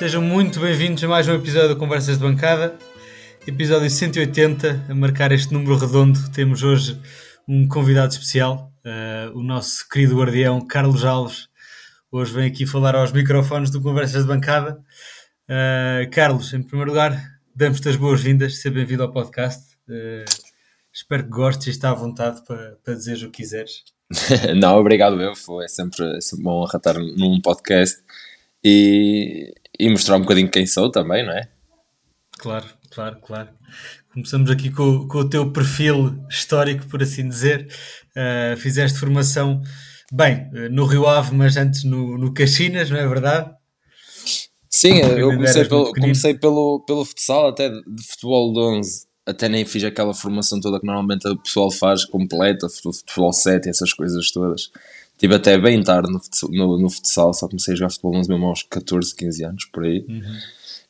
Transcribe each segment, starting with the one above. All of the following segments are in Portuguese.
Sejam muito bem-vindos a mais um episódio de Conversas de Bancada, episódio 180. A marcar este número redondo, temos hoje um convidado especial, uh, o nosso querido guardião Carlos Alves. Hoje vem aqui falar aos microfones do Conversas de Bancada. Uh, Carlos, em primeiro lugar, damos-te as boas-vindas, seja bem-vindo ao podcast. Uh, espero que gostes e está à vontade para, para dizer o que quiseres. Não, obrigado eu, é sempre, é sempre bom estar num podcast e, e mostrar um bocadinho quem sou também, não é? Claro, claro, claro. Começamos aqui com, com o teu perfil histórico, por assim dizer. Uh, fizeste formação, bem, no Rio Ave, mas antes no, no Caxinas, não é verdade? Sim, eu comecei, pelo, comecei pelo, pelo futsal, até de futebol de 11, até nem fiz aquela formação toda que normalmente o pessoal faz, completa, futebol 7 essas coisas todas. Estive até bem tarde no, no, no, futsal, só comecei a jogar futebol 11 mesmo aos 14, 15 anos, por aí. Uhum.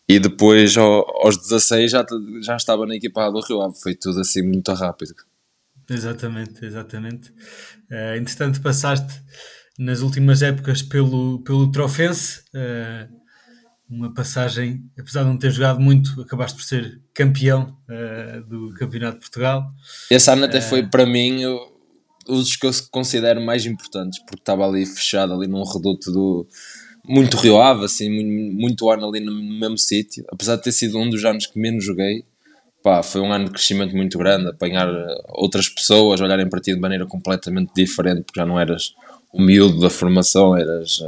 E depois, ao, aos 16, já, já estava na equipa do Rio Ave. Foi tudo assim muito rápido. Exatamente, exatamente. Uh, entretanto, passaste nas últimas épocas pelo, pelo Trofense. Uh, uma passagem, apesar de não ter jogado muito, acabaste por ser campeão uh, do Campeonato de Portugal. Esse ano até foi para mim os que eu considero mais importantes, porque estava ali fechado, ali num reduto do muito Rio Ave, assim, muito, ano ali no mesmo sítio, apesar de ter sido um dos anos que menos joguei, pá, foi um ano de crescimento muito grande, apanhar outras pessoas, olharem para ti de maneira completamente diferente, porque já não eras o miúdo da formação, eras,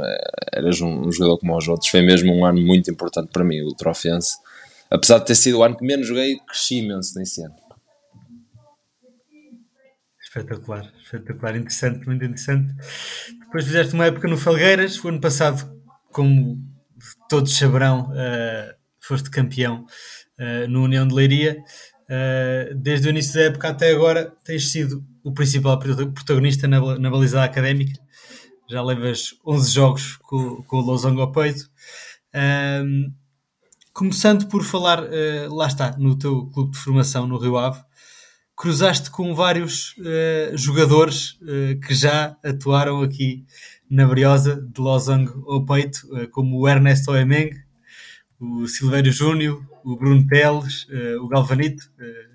eras um, jogador como os outros. Foi mesmo um ano muito importante para mim, o Trofense. Apesar de ter sido o ano que menos joguei, cresci imenso nesse ano. Espetacular, espetacular, interessante, muito interessante. Depois fizeste uma época no Felgueiras, o ano passado, como todos saberão, uh, foste campeão uh, no União de Leiria. Uh, desde o início da época até agora tens sido o principal protagonista na, na balizada académica já levas 11 jogos com, com o Losango ao peito. Um, começando por falar, lá está, no teu clube de formação no Rio Ave, cruzaste com vários uh, jogadores uh, que já atuaram aqui na Briosa de Losango ao peito, como o Ernesto Oemeng, o Silvério Júnior, o Bruno Teles, o Galvanito.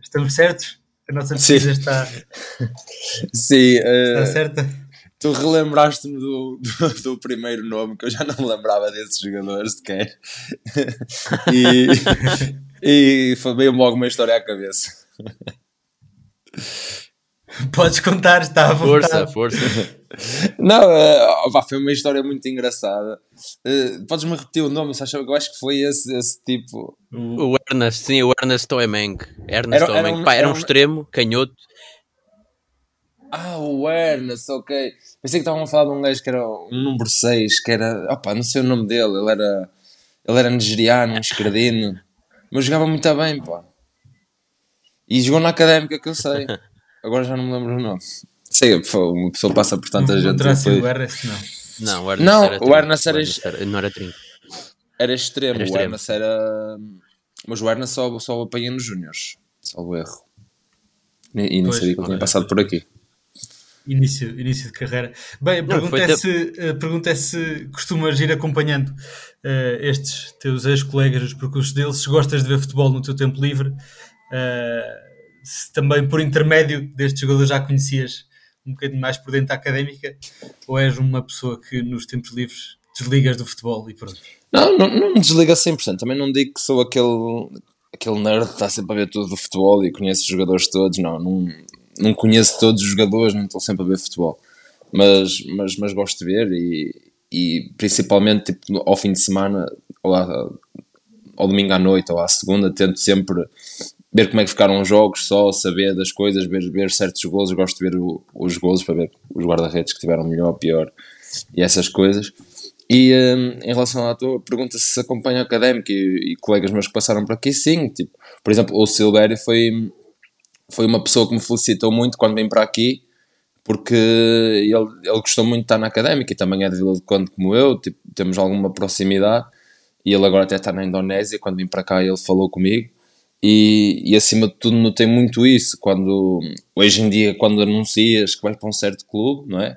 estamos certos? A nossa pesquisa está, Sim, está certa? Tu relembraste-me do, do, do, primeiro nome, que eu já não me lembrava desses jogadores sequer. e, e veio logo uma história à cabeça. Podes contar, está à vontade. Força, força. Não, uh, foi uma história muito engraçada. Uh, Podes-me repetir o nome? Eu acho que foi esse, esse tipo. O Ernest, sim, o Ernest Toemeng. Ernest era, Era um, Pá, era um, um extremo, canhoto. Ah, o Ernest, ok. Pensei que estavam a falar de um gajo que era um número 6, que era. Opa, não sei o nome dele, ele era. Ele era nigeriano, um escredino. Mas jogava muito bem, pá. E jogou na académica, que eu sei. Agora já não me lembro o nome. Sei, uma pessoa passa por tanta não, gente. Depois... O Ernest, não. Não, o Ernest não, era. O Ernest era, era, não era trinco. Era extremo, era extremo. o Ernest era. Mas o Ernest só, só apanhei nos Júniors. Só o erro. E, e nem sabia que ele tinha passado por aqui. Início, início de carreira. Bem, a pergunta, é se, a pergunta é se costumas ir acompanhando uh, estes teus ex-colegas, os percursos deles, se gostas de ver futebol no teu tempo livre, uh, se também por intermédio destes jogadores já conhecias um bocadinho mais por dentro da académica, ou és uma pessoa que nos tempos livres desligas do futebol e pronto? Não, não, não me desliga 100%. Também não digo que sou aquele, aquele nerd que está sempre a ver tudo do futebol e conhece os jogadores todos. Não, não, não conheço todos os jogadores, não estou sempre a ver futebol, mas, mas, mas gosto de ver e, e principalmente tipo, ao fim de semana, ou à, ao domingo à noite ou à segunda, tento sempre ver como é que ficaram os jogos, só saber das coisas, ver, ver certos gols, gosto de ver o, os gols para ver os guarda-redes que tiveram melhor pior e essas coisas. E um, em relação à tua pergunta se acompanha académico e, e, colegas meus que passaram por aqui, sim, tipo, por exemplo, o Silvério foi foi uma pessoa que me felicitou muito quando vim para aqui, porque ele, ele gostou muito de estar na académica e também é de Vila de Conde como eu, tipo, temos alguma proximidade. E ele agora até está na Indonésia. Quando vim para cá, ele falou comigo. E, e acima de tudo, notei muito isso. Quando hoje em dia, quando anuncias que vais para um certo clube, não é?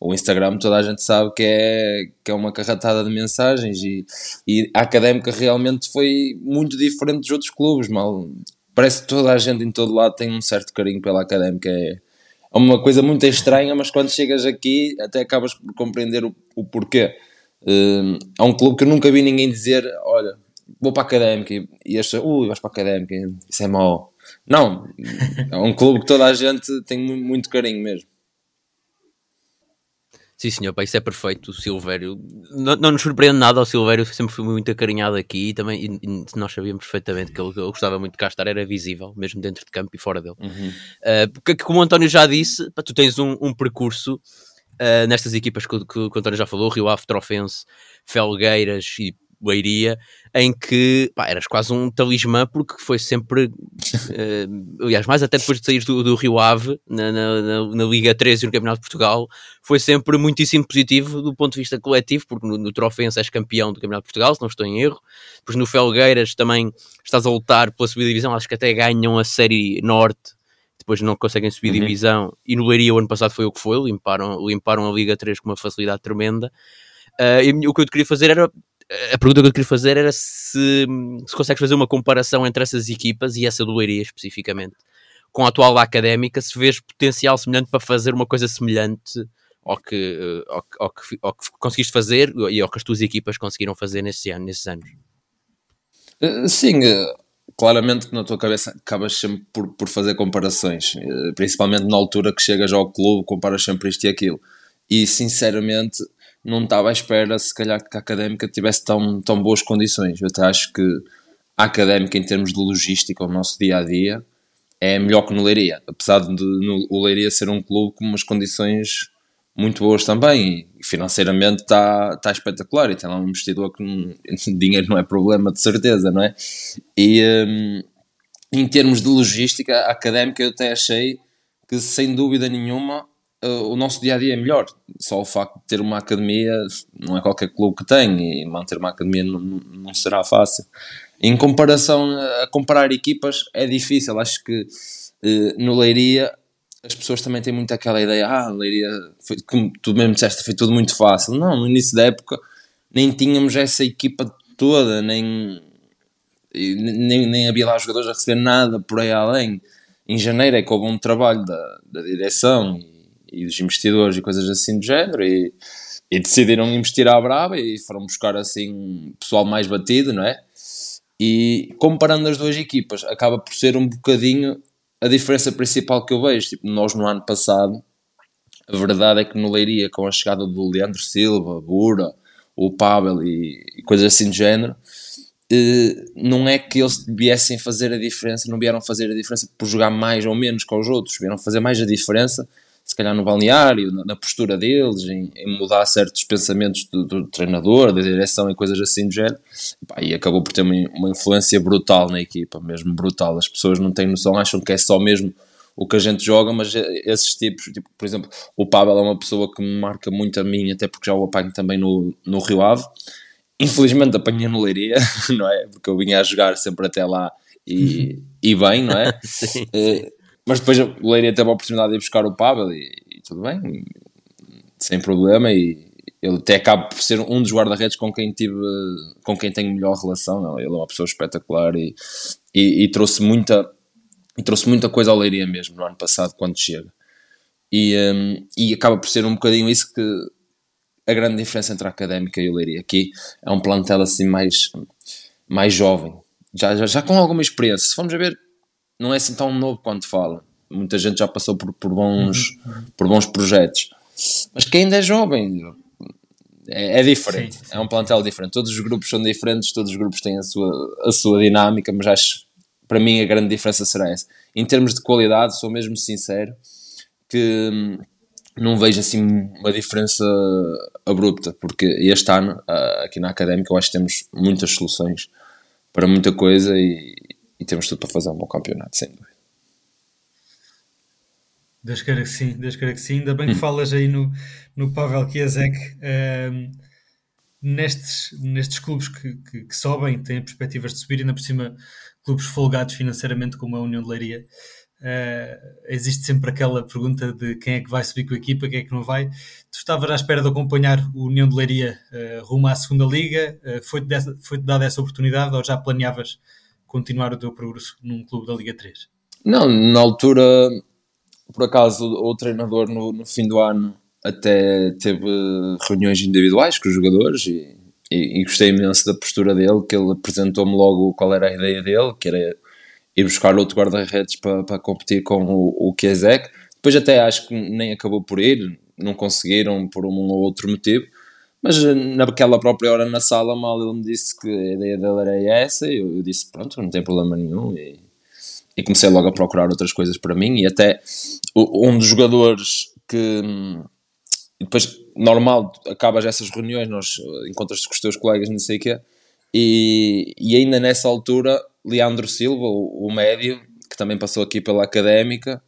O Instagram toda a gente sabe que é, que é uma carratada de mensagens e, e a Académica realmente foi muito diferente dos outros clubes, mal. Parece que toda a gente em todo lado tem um certo carinho pela Académica, é, é uma coisa muito estranha, mas quando chegas aqui até acabas por compreender o, o porquê. É um clube que eu nunca vi ninguém dizer, olha, vou para a Académica e as pessoas, ui, vais para a Académica, isso é mau. Não, é um clube que toda a gente tem muito carinho mesmo. Sim, senhor, pá, isso é perfeito. O Silvério não, não nos surpreende nada. O Silvério sempre foi muito acarinhado aqui e também e, e nós sabíamos perfeitamente que ele, ele, gostava muito de cá estar, era visível, mesmo dentro de campo e fora dele. Uhum. Uh, porque, como o António já disse, pá, tu tens um, um percurso uh, nestas equipas que, que, que, o António já falou: Rio Ave, Trofense, Felgueiras e Leiria, em que pá, eras quase um talismã, porque foi sempre, uh, aliás, mais até depois de sair do, do Rio Ave, na, na, na, Liga 13 e no Campeonato de Portugal, foi sempre muitíssimo positivo do ponto de vista coletivo, porque no, no Trofense és campeão do Campeonato de Portugal, se não estou em erro, depois no Felgueiras também estás a lutar pela subida divisão, acho que até ganham a Série Norte, depois não conseguem subir uhum. divisão, e no Leiria o ano passado foi o que foi, limparam, limparam a Liga 3 com uma facilidade tremenda. Uh, e o que eu te queria fazer era a pergunta que eu queria fazer era se, se consegues fazer uma comparação entre essas equipas e essa do Leiria especificamente com a atual Académica, se vês potencial semelhante para fazer uma coisa semelhante ao que, eh, ao, ao, que, ao que conseguiste fazer e ao que as tuas equipas conseguiram fazer nesse ano, nesses anos. Eh, sim, eh, claramente na tua cabeça acabas sempre por, por fazer comparações, principalmente na altura que chegas ao clube, comparas sempre isto e aquilo. E sinceramente, não estava à espera, se calhar, que a académica tivesse tão, tão boas condições. Eu até acho que a académica, em termos de logística, o nosso dia a dia, é melhor que no Leiria. Apesar de no, o Leiria ser um clube com umas condições muito boas também e financeiramente está tá espetacular e tem lá um investidor que não, dinheiro não é problema de certeza, não é? E um, em termos de logística, a académica eu até achei que sem dúvida nenhuma o nosso dia a dia é melhor. Só o facto de ter uma academia não é qualquer clube que tem e manter uma academia não, não será fácil. Em comparação a comparar equipas é difícil. Acho que uh, no Leiria as pessoas também têm muito aquela ideia, ah, Leiria, foi, como tu mesmo disseste, foi tudo muito fácil. Não, no início da época nem tínhamos essa equipa toda, nem, nem, nem havia lá jogadores a receber nada por aí além. Em janeiro é que houve um trabalho da, da direção e dos investidores e coisas assim do género e, e decidiram investir à brava e foram buscar assim pessoal mais batido, não é? E comparando as duas equipas, acaba por ser um bocadinho a diferença principal que eu vejo. Tipo, nós no ano passado, a verdade é que no Leiria, com a chegada do Leandro Silva, Bura, o Pavel e, e coisas assim do género, eh, não é que eles viessem fazer a diferença, não vieram fazer a diferença por jogar mais ou menos com os outros, vieram fazer mais a diferença se calhar no balneário, na, na postura deles, em, em, mudar certos pensamentos do, do, treinador, da direção e coisas assim do género. E, pá, e acabou por ter uma, uma, influência brutal na equipa, mesmo brutal. As pessoas não têm noção, acham que é só mesmo o que a gente joga, mas esses tipos, tipo, por exemplo, o Pavel é uma pessoa que me marca muito a mim, até porque já o apanho também no, no Rio Ave. Infelizmente apanhei no Leiria, não é? Porque eu vinha a jogar sempre até lá e, e bem, não é? sim, sim. Mas depois o Leiria teve a oportunidade de ir buscar o Pavel e, e tudo bem, sem problema. E ele até acaba por ser um dos guarda-redes com quem tive, com quem tenho melhor relação. Não? Ele é uma pessoa espetacular e, e, e, trouxe muita e trouxe muita coisa ao Leiria mesmo no ano passado quando chega. E, um, e acaba por ser um bocadinho isso que a grande diferença entre a Académica e o Leiria. Aqui é um plantel assim mais, mais jovem, já, já, já com alguma experiência. Se formos a ver, não é assim tão novo quanto fala. Muita gente já passou por, por, bons, uhum. por bons projetos. Mas quem ainda é jovem é, é diferente. Sim, sim. É um plantel diferente. Todos os grupos são diferentes, todos os grupos têm a sua, a sua dinâmica, mas acho para mim a grande diferença será essa. Em termos de qualidade, sou mesmo sincero que hum, não vejo assim uma diferença abrupta, porque este ano, aqui na Académica, eu acho que temos muitas soluções para muita coisa e, e temos tudo para fazer um bom campeonato, sem dúvida. Deus queira que sim, Deus queira que sim. Ainda bem que hum. falas aí no, no Pavel Kiesek. Um, ehm, nestes, nestes clubes que, que, que, sobem, têm perspectivas de subir, ainda por cima clubes folgados financeiramente como a União de Leiria. Uh, existe sempre aquela pergunta de quem é que vai subir com a equipa, quem é que não vai. Tu estavas à espera de acompanhar o União de Leiria uh, rumo à segunda liga, uh, foi-te foi dada essa oportunidade ou já planeavas continuar o teu progresso num clube da Liga 3? Não, na altura, por acaso, o, o treinador no, no, fim do ano até teve reuniões individuais com os jogadores e, e, e gostei imenso da postura dele, que ele apresentou-me logo qual era a ideia dele, que era ir buscar outro guarda-redes para, para competir com o, o Kiesek. Depois até acho que nem acabou por ir, não conseguiram por um ou outro motivo. Mas eh, naquela própria hora na sala, mal ele me disse que a ideia dele era essa, e eu, eu disse: pronto, não tem problema nenhum. E, e, comecei logo a procurar outras coisas para mim. E até um dos jogadores que depois, normal, acabas essas reuniões, nós eh, encontras-te com os teus colegas, não sei o quê, e, e ainda nessa altura Leandro Silva, o, o médio, que também passou aqui pela académica.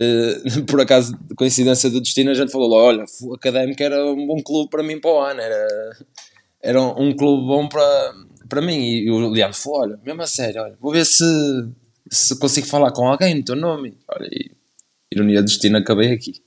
Uh, por acaso, coincidência do destino, a gente falou: olha, o académica era um bom clube para mim para o ano, era, era um clube bom para, para mim. E o Leandro falou: olha, mesmo a sério, olha, vou ver se, se consigo falar com alguém no teu nome. Olha, e, ironia do destino, acabei aqui.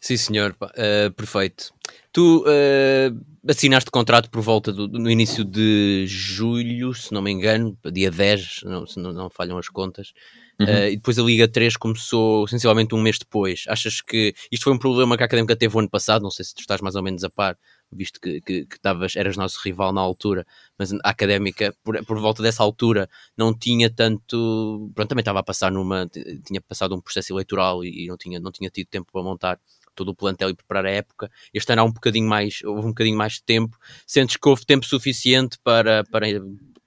Sim, senhor, uh, perfeito. Tu uh, assinaste contrato por volta do, no início de julho, se não me engano, dia 10, não, se não, não falham as contas. Uh, e depois a Liga 3 começou sensivelmente um mês depois. Achas que isto foi um problema que a Académica teve o ano passado? Não sei se tu estás mais ou menos a par, visto que, que, que tavas, eras nosso rival na altura, mas a Académica, por, por volta dessa altura, não tinha tanto. Pronto, também estava a passar numa. tinha passado um processo eleitoral e, e não, tinha, não tinha tido tempo para montar todo o plantel e preparar a época. Este ano há um bocadinho mais, houve um bocadinho mais de tempo. Sentes que houve tempo suficiente para, para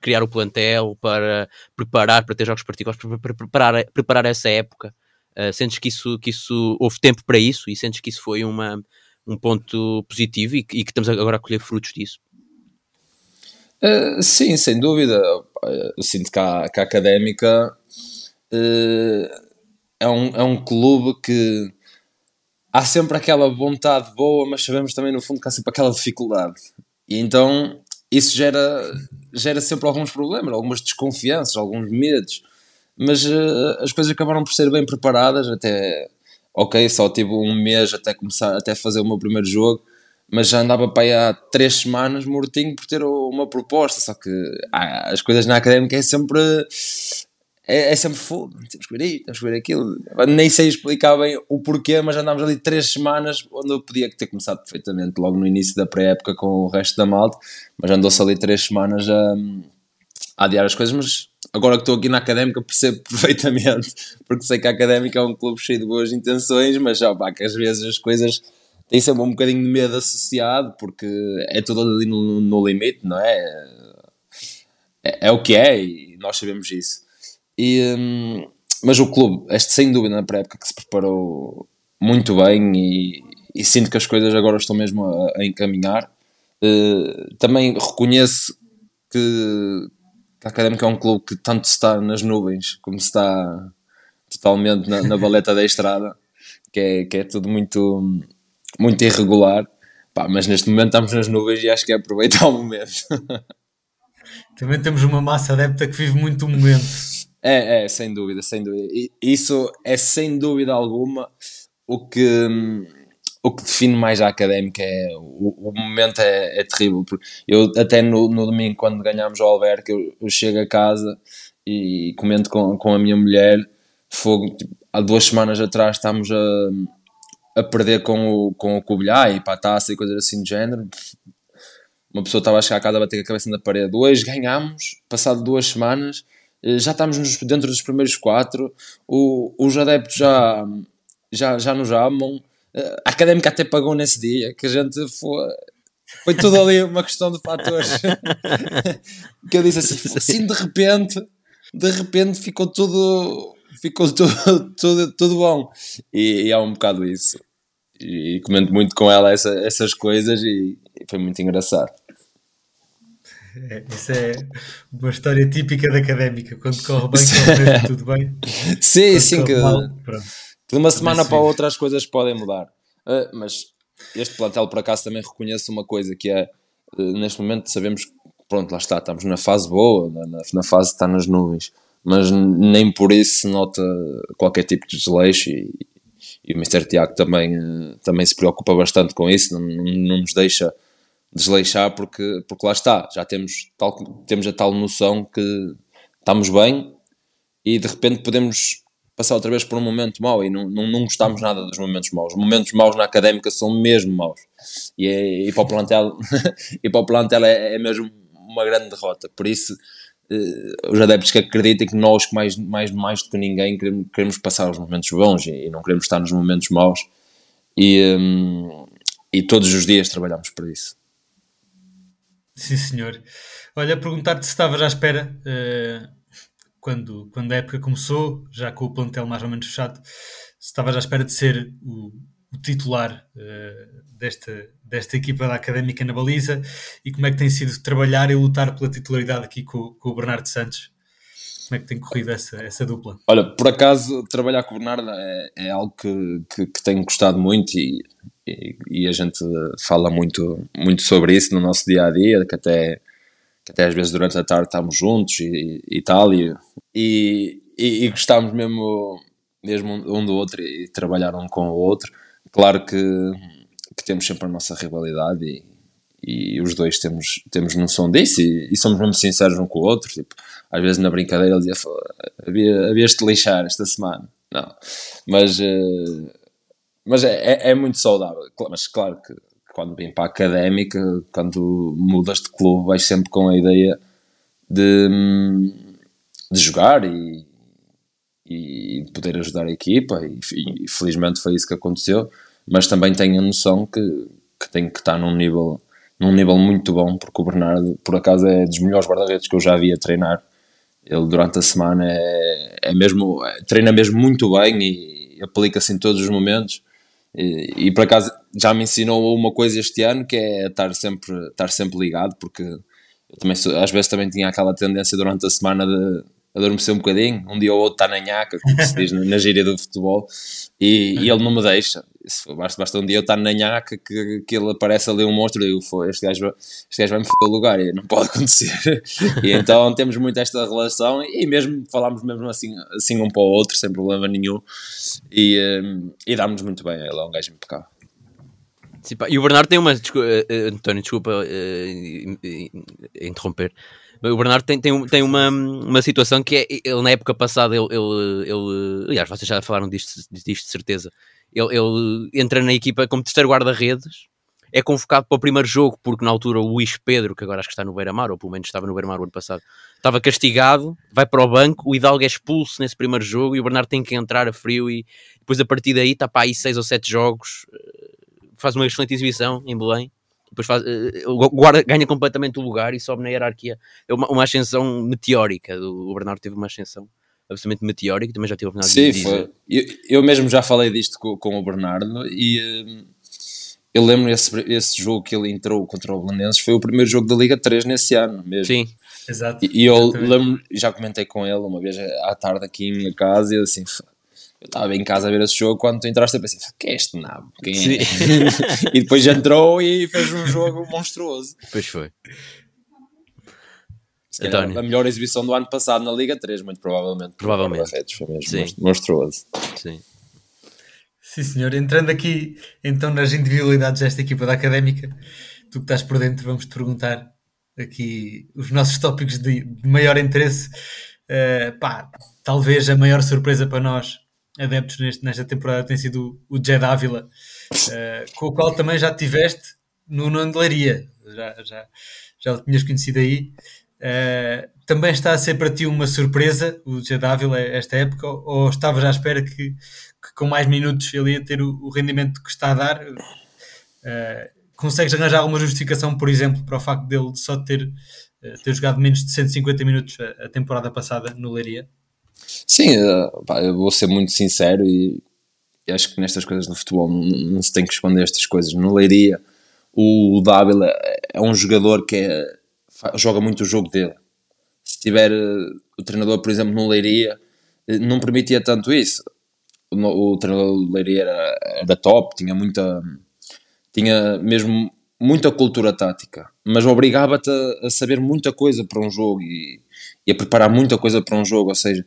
criar o plantel, para preparar, para ter jogos particulares, para, para preparar, preparar essa época? Uh, sentes que isso, que isso houve tempo para isso e sentes que isso foi uma, um ponto positivo e, e que estamos agora a colher frutos disso? Uh, sim, sem dúvida. Eu sinto que a, que a académica uh, é, um, é um clube que há sempre aquela vontade boa, mas sabemos também no fundo que há sempre aquela dificuldade. E então isso gera, gera sempre alguns problemas, algumas desconfianças, alguns medos. Mas uh, as coisas acabaram por ser bem preparadas, até ok, só tive um mês até começar, até fazer o meu primeiro jogo, mas já andava para aí há três semanas mortinho por ter uma proposta, só que ah, as coisas na académica é sempre é, é sempre fogo, temos que ver aí, temos que ver aquilo. Nem sei explicar bem o porquê, mas andámos ali três semanas onde eu podia ter começado perfeitamente logo no início da pré-época com o resto da malta, mas andou-se ali três semanas a, a adiar as coisas. Mas agora que estou aqui na académica percebo perfeitamente, porque sei que a académica é um clube cheio de boas intenções, mas já pá, que às vezes as coisas têm sempre um bocadinho de medo associado, porque é tudo ali no, no limite, não é? é? É o que é e nós sabemos isso. E, hum, mas o clube, este sem dúvida na pré-época que se preparou muito bem e, e, sinto que as coisas agora estão mesmo a, a encaminhar. Uh, também reconheço que a Académica é um clube que tanto está nas nuvens como está totalmente na, na baleta da estrada, que é, que é tudo muito, muito irregular. Pá, mas neste momento estamos nas nuvens e acho que é aproveitar o momento. Também temos uma massa adepta que vive muito o momento. É, é, sem dúvida, sem dúvida. Isso é sem dúvida alguma o que, o que define mais a académica. É, o, o momento é, é terrível. Eu até no, no domingo, quando ganhámos o Alberto, eu, eu chego a casa e comento com, com a minha mulher. Fogo, tipo, há duas semanas atrás estávamos a, a perder com o, com o Cobilhá e para a taça e coisas assim do género. Uma pessoa estava a chegar a casa a bater a cabeça na parede. Hoje ganhámos, passado duas semanas já estamos dentro dos primeiros quatro, o, os adeptos já, já, já nos amam, eh, a académica até pagou nesse dia, que a gente foi. Foi tudo ali uma questão de fatores. que eu disse assim, assim de repente, de repente ficou tudo, ficou tudo, tudo, tudo bom. E, e é um bocado isso. E, e comento muito com ela essa, essas coisas e, e foi muito engraçado. É, isso é uma história típica da académica. Quando corre bem, corre mesmo tudo bem. sim, Quando sim, que mal, de uma semana para outra as coisas podem mudar. Uh, mas este plantel, por acaso, também reconhece uma coisa que é, uh, neste momento sabemos que, pronto, lá está, estamos na fase boa, na, na, na fase que está nas nuvens, mas nem por isso se nota qualquer tipo de desleixo e, e o Mr. Tiago também, eh, também se preocupa bastante com isso, não, não nos deixa desleixar porque, porque lá está, já temos, tal, temos a tal noção que estamos bem e de repente podemos passar outra vez por um momento mau e não, não, não gostamos nada dos momentos maus. Os momentos maus na académica são mesmo maus. E, é, e para o plantel, e para o plantel é, é mesmo uma grande derrota. Por isso, uh, os adeptos que acreditem que nós, mais, mais, mais do que ninguém, queremos, queremos passar os momentos bons e, e, não queremos estar nos momentos maus. E, um, e todos os dias trabalhamos para isso. Sim, senhor. Olha, perguntar-te se estavas à espera. Uh quando, quando a época começou, já com o plantel mais ou menos fechado, estavas à espera de ser o, o titular uh, desta, desta equipa da Académica na baliza e como é que tem sido trabalhar e lutar pela titularidade aqui com, com o Bernardo Santos? Como é que tem corrido essa, essa dupla? Olha, por acaso, trabalhar com o Bernardo é, é algo que, que, que, tenho gostado muito e, e, a gente fala muito, muito sobre isso no nosso dia a dia, que até que até às vezes durante a tarde estamos juntos e, e, tal, e, e, e, gostamos mesmo, mesmo um do outro e trabalhar um com o outro. Claro que, que temos sempre a nossa rivalidade e, e os dois temos, temos noção disso e, e, somos mesmo sinceros um com o outro. Tipo, às vezes na brincadeira ele dizia: havia, havias de lixar esta semana. Não, mas, eh, mas é, é, é muito saudável. Mas claro que quando vem para a académica, quando mudas de clube, vais sempre com a ideia de, de jogar e, e poder ajudar a equipa, e, e, felizmente foi isso que aconteceu. Mas também tenho a noção que, que tenho que estar num nível, num nível muito bom, porque o Bernardo, por acaso, é dos melhores guarda-redes que eu já vi a treinar. Ele durante a semana é, é mesmo, é, treina mesmo muito bem e aplica-se em todos os momentos e, por acaso já me ensinou uma coisa este ano que é estar sempre, estar sempre ligado, porque também às vezes também tinha aquela tendência durante a semana de adormecer um bocadinho, um dia ou outro está na nhaca, como se diz na gíria do futebol, e, e ele não me deixa. Basta, basta um dia eu estar na nhaca que, que ele aparece ali um monstro e eu digo, este gajo, este gajo vai me foder o lugar e não pode acontecer. e então temos muito esta relação e mesmo falamos mesmo assim, assim um para o outro, sem problema nenhum, e, um, e dá-nos muito bem. Ele é um gajo impecável. Sim, e o Bernardo tem uma. Desculpa, uh, António, desculpa uh, interromper. O Bernardo tem, tem, tem uma, uma situação que é. Ele, na época passada, ele. ele, ele aliás, vocês já falaram disto, disto de certeza. Ele, ele entra na equipa como terceiro guarda-redes. É convocado para o primeiro jogo, porque na altura o Luís Pedro, que agora acho que está no Beira-Mar, ou pelo menos estava no Beira-Mar o ano passado, estava castigado, vai para o banco, o Hidalgo é expulso nesse primeiro jogo e o Bernardo tem que entrar a frio e depois a partir daí está para aí seis ou sete jogos faz uma excelente exibição em Belém, depois faz, uh, guarda, ganha completamente o lugar e sobe na hierarquia. É uma, uma ascensão meteórica. O Bernardo teve uma ascensão absolutamente meteórica, também já tive a oportunidade Sim, de dizer. Foi. Eu, eu mesmo já falei disto com, com o Bernardo e uh, eu lembro esse, esse jogo que ele entrou contra o Belenenses foi o primeiro jogo da Liga 3 nesse ano mesmo. Sim. Exato. E, e eu lembro, já comentei com ele uma vez à tarde aqui em minha casa e eu assim, eu estava em casa a ver esse jogo, quando tu entraste eu pensei, que é este nabo? Quem é? e depois entrou e fez um jogo monstruoso. Pois foi. A melhor exibição do ano passado na Liga 3, muito provavelmente. Provavelmente. Foi mesmo Sim. monstruoso. Sim. Sim, senhor. Entrando aqui então nas individualidades desta equipa da Académica, tu que estás por dentro, vamos te perguntar aqui os nossos tópicos de, de maior interesse. Uh, pá, talvez a maior surpresa para nós adeptos neste, nesta temporada tem sido o Jed Ávila, uh, com o qual também já tiveste no Nandelaria, já, já, já o tinhas conhecido aí. Uh, também está a ser para ti uma surpresa o Jed Ávila esta época, ou, ou estavas à espera que, que, com mais minutos ele ia ter o, o rendimento que está a dar? Uh, consegues arranjar alguma justificação, por exemplo, para o facto dele só ter, ter jogado menos de 150 minutos a, a temporada passada no Leiria? Sim, eh, eu vou ser muito sincero e, acho que nestas coisas do futebol não, se tem que esconder estas coisas. No Leiria, o Dávila é um jogador que é, joga muito o jogo dele. Se tiver eh, o treinador, por exemplo, no Leiria, eh, não permitia tanto isso. O, o treinador do Leiria era, era top, tinha muita. tinha mesmo muita cultura tática, mas obrigava-te a, a, saber muita coisa para um jogo e, e, a preparar muita coisa para um jogo, ou seja,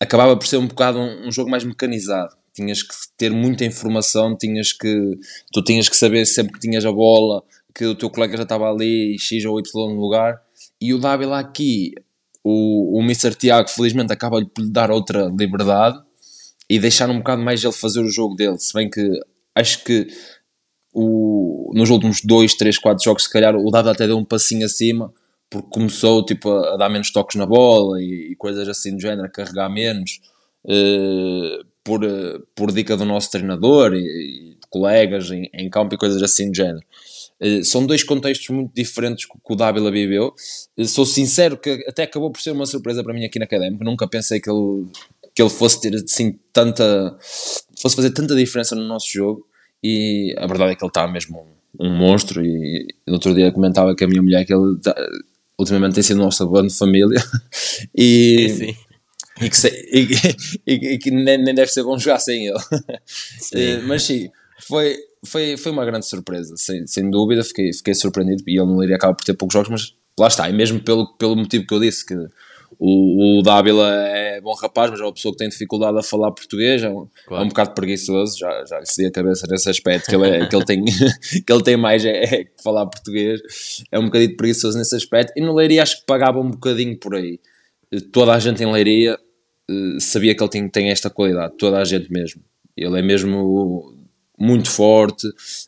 acabava por ser um bocado um, um, jogo mais mecanizado. Tinhas que ter muita informação, tinhas que tu tinhas que saber sempre que tinhas a bola, que o teu colega já estava ali, X ou Y no lugar. E o Dávila aqui, o, o Mr. Tiago, felizmente, acaba por lhe dar outra liberdade e deixar um bocado mais ele fazer o jogo dele. Se bem que acho que o, nos últimos 2, 3, 4 jogos, se calhar o Dávila até deu um passinho acima porque começou tipo, a, dar menos toques na bola e, e, coisas assim do género, a carregar menos. Uh, por, por dica do nosso treinador e, e colegas em, em campo e coisas assim do género. Uh, são dois contextos muito diferentes que, o Dávila viveu. Uh, sou sincero que até acabou por ser uma surpresa para mim aqui na Académica. Nunca pensei que ele, que ele fosse ter assim tanta. fosse fazer tanta diferença no nosso jogo. E a verdade é que ele está mesmo um, um monstro. E, no outro dia comentava que a minha mulher que ele tá, ultimamente tem sido nossa boa família. e. Sim e que, se, e, e, e que nem, nem, deve ser bom jogar sem ele. Sim. Eh, mas sim, foi, foi, foi uma grande surpresa, sem, sem dúvida. Fiquei, fiquei surpreendido e ele não iria acabar por ter poucos jogos, mas lá está. E mesmo pelo, pelo motivo que eu disse, que o, o Dávila é bom rapaz, mas é uma pessoa que tem dificuldade a falar português, é um, claro. é um bocado preguiçoso, já, já lhe cedi a cabeça nesse aspecto, que ele, é, que ele, tem, que ele tem mais é, é falar português, é um bocadinho preguiçoso nesse aspecto. E no Leiria acho que pagava um bocadinho por aí. Toda a gente em Leiria eh, sabia que ele tem, tem esta qualidade, toda a gente mesmo. Ele é mesmo muito forte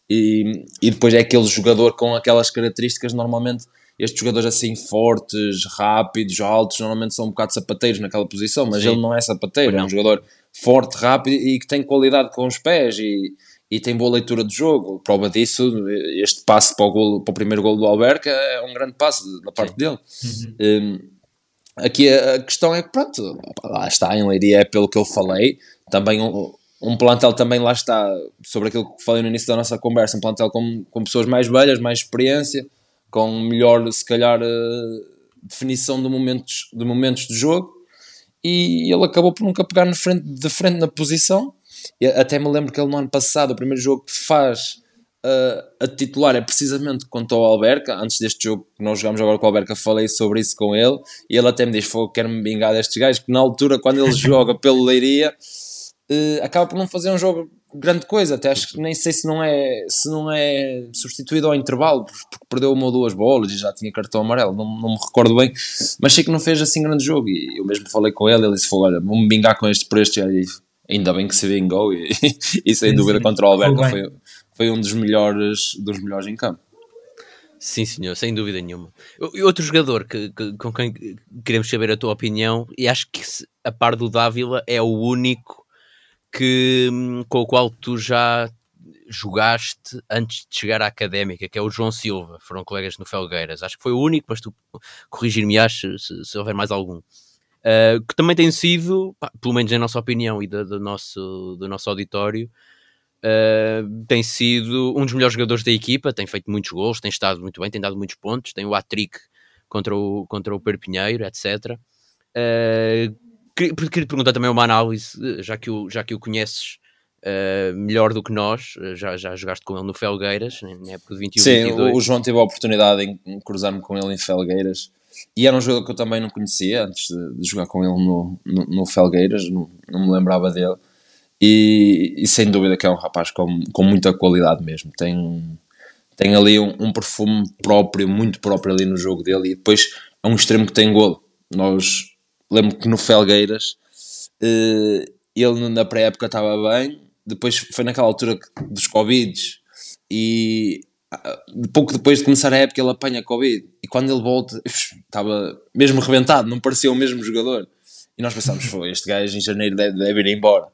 e, e depois é aquele jogador com aquelas características normalmente estes jogadores assim fortes, rápidos, altos, normalmente são um bocado sapateiros naquela posição, mas Sim. ele não é sapateiro, não. é um jogador forte, rápido e que tem qualidade com os pés e, e tem boa leitura de jogo. Prova disso, este passe para o, golo, para o primeiro gol do Alberca é um grande passe da parte Sim. dele. Uhum. Um, Aqui a, questão é que, pronto, lá está, em Leiria é pelo que eu falei, também um, um plantel também lá está, sobre aquilo que falei no início da nossa conversa, um plantel com, com pessoas mais velhas, mais experiência, com melhor, se calhar, uh, definição de momentos, de momentos de jogo, e ele acabou por nunca pegar frente, de frente na posição, até me lembro que ele no ano passado, o primeiro jogo que faz uh, a titular é precisamente contra o Alberca. Antes deste jogo que nós jogamos agora com o Alberca, falei sobre isso com ele. E ele até me diz: Quero-me vingar destes gajos. Que na altura, quando ele joga pelo Leiria, uh, acaba por não fazer um jogo grande coisa. Até acho que nem sei se não é, se não é substituído ao intervalo, porque perdeu uma ou duas bolas e já tinha cartão amarelo. Não, não me recordo bem, mas sei que não fez assim grande jogo. E eu mesmo falei com ele. Ele disse: Olha, vou-me vingar com este por este. E ainda bem que se vingou. E, e sem dúvida contra o Alberca foi foi um dos melhores, dos melhores em campo. Sim, senhor, sem dúvida nenhuma. E outro jogador que, que, com quem queremos saber a tua opinião, e acho que a par do Dávila é o único que, com o qual tu já jogaste antes de chegar à académica, que é o João Silva. Foram colegas no Felgueiras. Acho que foi o único, mas tu corrigir-me-ás se, se, houver mais algum. Uh, que também tem sido, pá, pelo menos em nossa opinião e do, do, nosso, do nosso auditório, Uh, tem sido um dos melhores jogadores da equipa, tem feito muitos gols, tem estado muito bem, tem dado muitos pontos, tem o hat-trick contra o, contra o Perpinheiro, etc. Uh, queria, queria perguntar também uma análise, já que o, já que o conheces uh, melhor do que nós, já, já jogaste com ele no Felgueiras, na época de 21 Sim, 22. o João teve a oportunidade em cruzar-me com ele em Felgueiras e era um jogador que eu também não conhecia antes de, de jogar com ele no, no, no Felgueiras, não, não me lembrava dele e, e, sem dúvida que é um rapaz com, com muita qualidade mesmo. Tem, tem ali um, um, perfume próprio, muito próprio ali no jogo dele. E depois é um extremo que tem golo. Nós lembro que no Felgueiras uh, ele na pré-época estava bem, depois foi naquela altura dos Covids e uh, pouco depois de começar a época ele apanha Covid e quando ele volta estava mesmo rebentado, não parecia o mesmo jogador. E nós pensámos, foi, este gajo em janeiro deve, deve ir embora.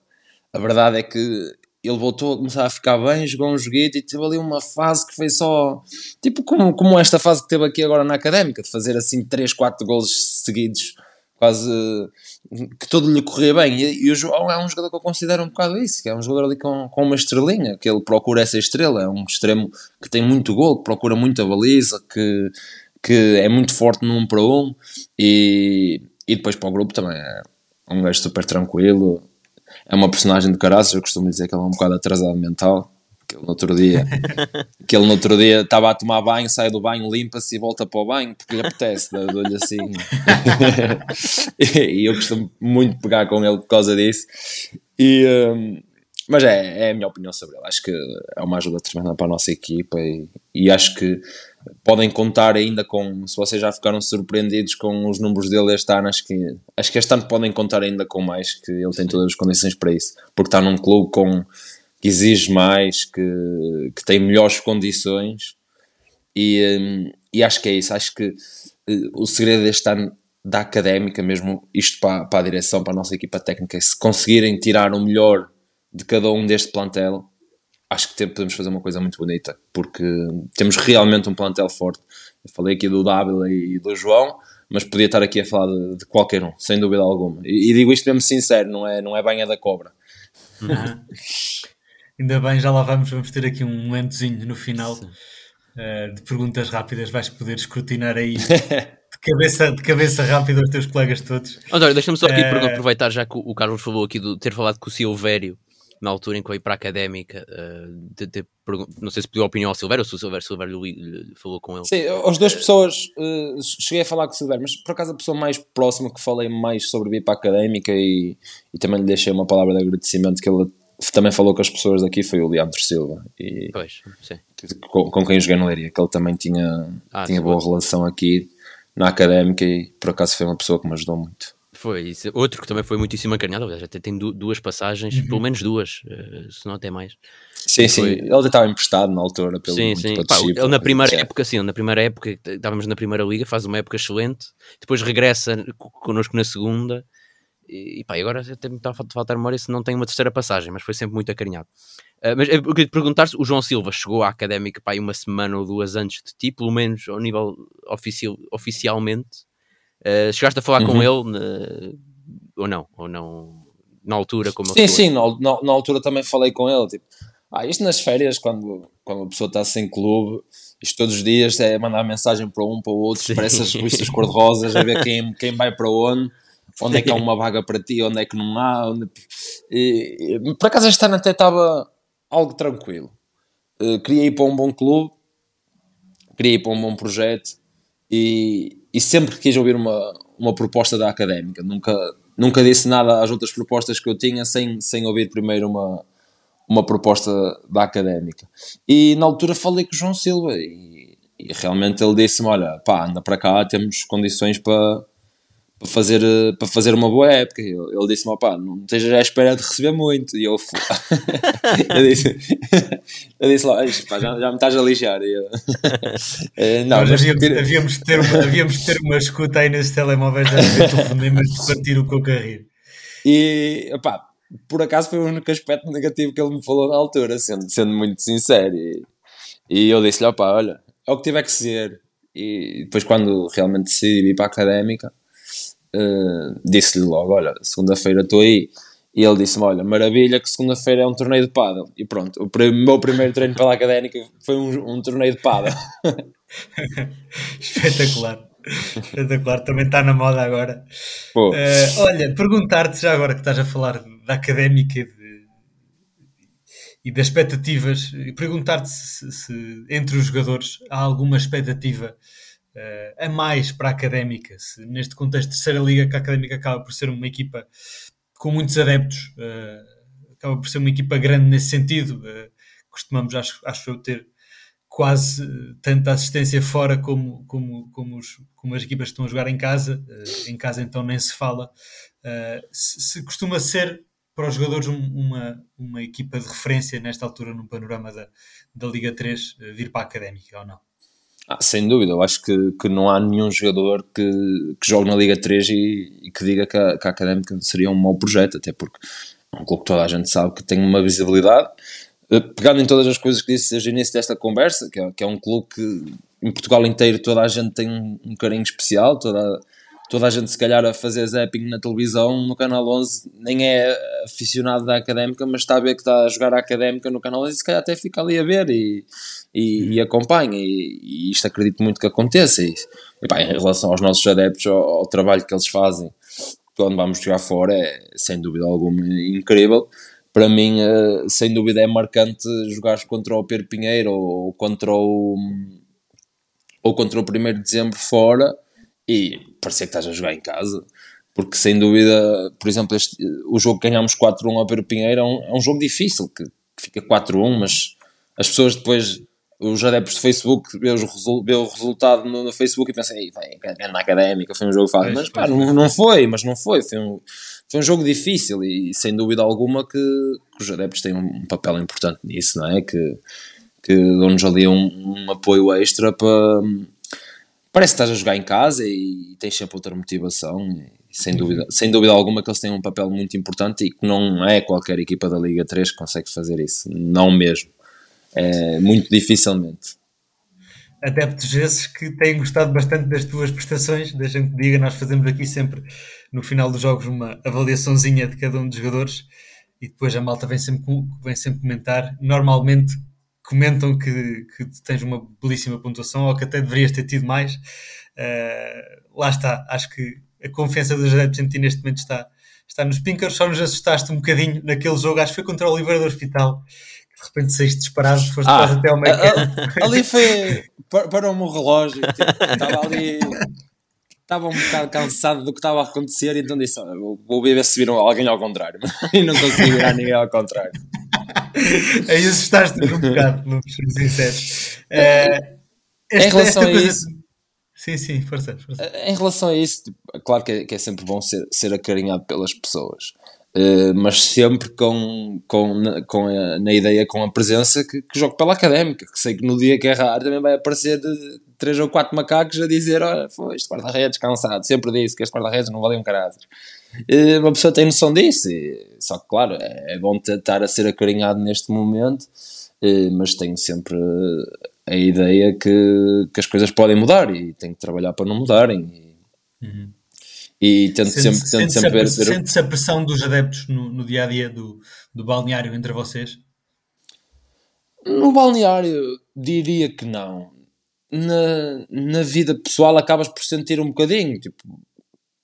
A verdade é que ele voltou a começar a ficar bem, jogou um joguete e teve ali uma fase que foi só tipo como, como esta fase que teve aqui agora na académica, de fazer assim 3, 4 gols seguidos, quase que tudo lhe corria bem. E, e, o João é um jogador que eu considero um bocado isso, que é um jogador ali com, com uma estrelinha, que ele procura essa estrela, é um extremo que tem muito gol, que procura muita baliza, que, que é muito forte no 1 um para 1 um, e, e depois para o grupo também é um gajo super tranquilo. É uma personagem de caraças, eu costumo dizer que ela é um bocado atrasada mental, Que ele no outro dia, que ele no outro dia estava a tomar banho, sai do banho, limpa-se e volta para o banho porque lhe apetece, dou-lhe assim. e eu costumo muito pegar com ele por causa disso. E, um, mas é, é a minha opinião sobre ele. Acho que é uma ajuda tremenda para a nossa equipa e, e acho que podem contar ainda com, se vocês já ficaram surpreendidos com os números dele este ano, acho que, acho que este ano podem contar ainda com mais, que ele tem todas as condições para isso, porque está num clube com que exige mais, que, que tem melhores condições e, hum, e acho que é isso. Acho que uh, o segredo deste ano da académica, mesmo isto para, para a direção, para a nossa equipa técnica, é se conseguirem tirar o melhor de cada um deste plantel, acho que podemos fazer uma coisa muito bonita, porque temos realmente um plantel forte. Eu falei aqui do Dávila e do João, mas podia estar aqui a falar de, de qualquer um, sem dúvida alguma. E, e, digo isto mesmo sincero, não é, não é banha da cobra. Uhum. Ainda bem, já lá vamos, vamos ter aqui um momentozinho no final uh, de perguntas rápidas, vais poder escrutinar aí de cabeça, de cabeça rápida os teus colegas todos. António, deixa-me só aqui uh, aproveitar, já que o Carlos falou aqui de ter falado com o Silvério na altura em que veio para a académica, uh, de, de, não sei se pediu opinião ao Silvério ou se o Silvério, Silvério falou com ele. Sim, as duas pessoas, uh, cheguei a falar com o Silvério, mas por acaso a pessoa mais próxima que falei mais sobre vir para a académica e, e também lhe deixei uma palavra de agradecimento que ele também falou com as pessoas daqui foi o Leandro Silva e pois, com, com, quem joguei no Leiria, que ele também tinha, ah, tinha boa relação aqui na académica e por acaso foi uma pessoa que me ajudou muito. Foi, isso. outro que também foi muitíssimo acarinhado, até tem duas passagens, uhum. pelo menos duas, eh, se não até mais. Sim, sim, ele já estava emprestado na altura pelo Sim, sim, Pá, ele na primeira é. época, sim, na primeira época, estávamos na primeira liga, faz uma época excelente, depois regressa connosco na segunda, e, pá, agora até me está a faltar memória se não tem uma terceira passagem, mas foi sempre muito acarinhado. Uh, mas eu queria te perguntar se o João Silva chegou à académica pá, uma semana ou duas antes de ti, pelo menos ao nível oficial, oficialmente. Uh, chegaste a falar uhum. com ele uh, ou não? Ou não na altura? Como sim, sim, na, na, na, altura também falei com ele. Tipo, ah, isto nas férias, quando, quando a pessoa está sem clube, isto todos os dias é mandar mensagem para um, para o outro, para essas revistas cor-de-rosas, a ver quem, quem vai para onde onde é que há uma vaga para ti, onde é que não há. Onde... E, e, por acaso este ano até estava algo tranquilo. Uh, queria ir para um bom clube, queria ir para um bom projeto e, e sempre quis ouvir uma, uma proposta da académica. Nunca, nunca disse nada às outras propostas que eu tinha sem, sem ouvir primeiro uma, uma proposta da académica. E na altura falei com o João Silva e, e realmente ele disse-me: Olha, pá, anda para cá, temos condições para para fazer, eh, para fazer uma boa época. Ele, ele disse-me, opá, não estejas à espera de receber muito. E eu, eu disse, eu disse lá, já, já me estás a lixar. E eu, eh, não, mas havíamos, havíamos, de ter uma, havíamos ter uma escuta aí nesse telemóvel de telefonemas de partir o coco a rir. E, opá, por acaso foi o único aspecto negativo que ele me falou na altura, sendo, sendo muito sincero. E, e eu disse-lhe, opá, olha, é o que tiver que ser. E depois quando realmente decidi ir para a académica, uh, disse-lhe logo: Olha, segunda-feira estou aí. E ele disse-me: Olha, maravilha, que segunda-feira é um torneio de pádel. E pronto, o meu primeiro treino pela académica foi um, um torneio de pádel. Espetacular. Espetacular, também está na moda agora. Uh, olha, perguntar-te já agora que estás a falar da académica e, de, e das expectativas, perguntar-te se, se, entre os jogadores há alguma expectativa a mais para a Académica, se, neste contexto de terceira liga, que a Académica acaba por ser uma equipa com muitos adeptos, uh, acaba por ser uma equipa grande nesse sentido. Uh, costumamos, acho, acho eu, ter quase tanta assistência fora como, como, como, os, como as equipas que estão a jogar em casa. em casa, então, nem se fala. Se, se, costuma ser para os jogadores uma, uma equipa de referência nesta altura no panorama da, da Liga 3 vir para a Académica ou não? Ah, sem dúvida, eu acho que, que não há nenhum jogador que, que jogue na Liga 3 e, e que diga que a, que a Académica seria um mau projeto, até porque é um clube que toda a gente sabe que tem uma visibilidade. Eh, pegando em todas as coisas que disse desde o início desta conversa, que é, que é um clube que em Portugal inteiro toda a gente tem um, um carinho especial, toda, toda a gente se calhar a fazer zapping na televisão, no Canal 11, nem é aficionado da Académica, mas está a ver que está a jogar a Académica no Canal 11 e se calhar até fica ali a ver e e, e acompanha, e, e, isto acredito muito que aconteça. E, e pá, em relação aos nossos adeptos, ao, ao, trabalho que eles fazem quando vamos jogar fora, é sem dúvida alguma incrível. para mim, uh, sem dúvida, é marcante jogar contra o Pedro Pinheiro ou, contra o ou contra o 1 de dezembro fora e parecer que estás a jogar em casa. Porque sem dúvida, por exemplo, este, o jogo que ganhámos 4-1 ao Pedro Pinheiro é um, é um jogo difícil, que, que fica 4-1, mas as pessoas depois os adeptos do Facebook vê, o, resultado no, no, Facebook e pensam, vai, na académica, foi um jogo fácil. Mas pá, não, não foi, mas não foi. Foi um, foi um jogo difícil e sem dúvida alguma que, que os adeptos têm um papel importante nisso, não é? Que, que dão-nos ali um, um, apoio extra para. Parece que estás a jogar em casa e tens sempre outra motivação. Sem, uhum. dúvida, sem dúvida alguma que eles têm um papel muito importante e que não é qualquer equipa da Liga 3 que consegue fazer isso. Não mesmo. É, muito dificilmente adeptos esses que têm gostado bastante das tuas prestações. Deixa-me que diga, nós fazemos aqui sempre no final dos jogos uma avaliaçãozinha de cada um dos jogadores e depois a malta vem sempre, vem sempre comentar. Normalmente comentam que, que tens uma belíssima pontuação ou que até deverias ter tido mais. Uh, lá está, acho que a confiança dos adeptos em ti neste momento está, está nos pinkers. Só nos assustaste um bocadinho naquele jogo, acho que foi contra o Oliveira do Hospital. De repente saíste disparado, foste ah, quase até ao meio. Ali foi. Parou-me o relógio, tipo, estava ali estava um bocado cansado do que estava a acontecer, e então disse: vou ver se viram alguém ao contrário. e não consegui virar ninguém ao contrário. Aí assustaste-me um bocado, não ser sincero. Uh, em relação a coisa... isso. Sim, sim, força, força. Em relação a isso, tipo, claro que é, que é, sempre bom ser, ser acarinhado pelas pessoas. Uh, mas sempre com, com, com a, na ideia, com a presença que, que jogo pela académica, que sei que no dia que raro também vai aparecer três ou quatro macacos a dizer: Olha, foi este guarda-redes cansado, sempre disse que este guarda-redes não valia um caralho. Uma pessoa tem noção disso, só que, claro, é, é bom estar a ser acarinhado neste momento, mas tenho sempre a ideia que, que as coisas podem mudar e tenho que trabalhar para não mudarem. Uhum. E tento sente, sempre, tento sente sempre ver. Sente-se a pressão dos adeptos no, no dia a dia do, do balneário entre vocês? No balneário, diria que não. Na, na vida pessoal, acabas por sentir um bocadinho, tipo,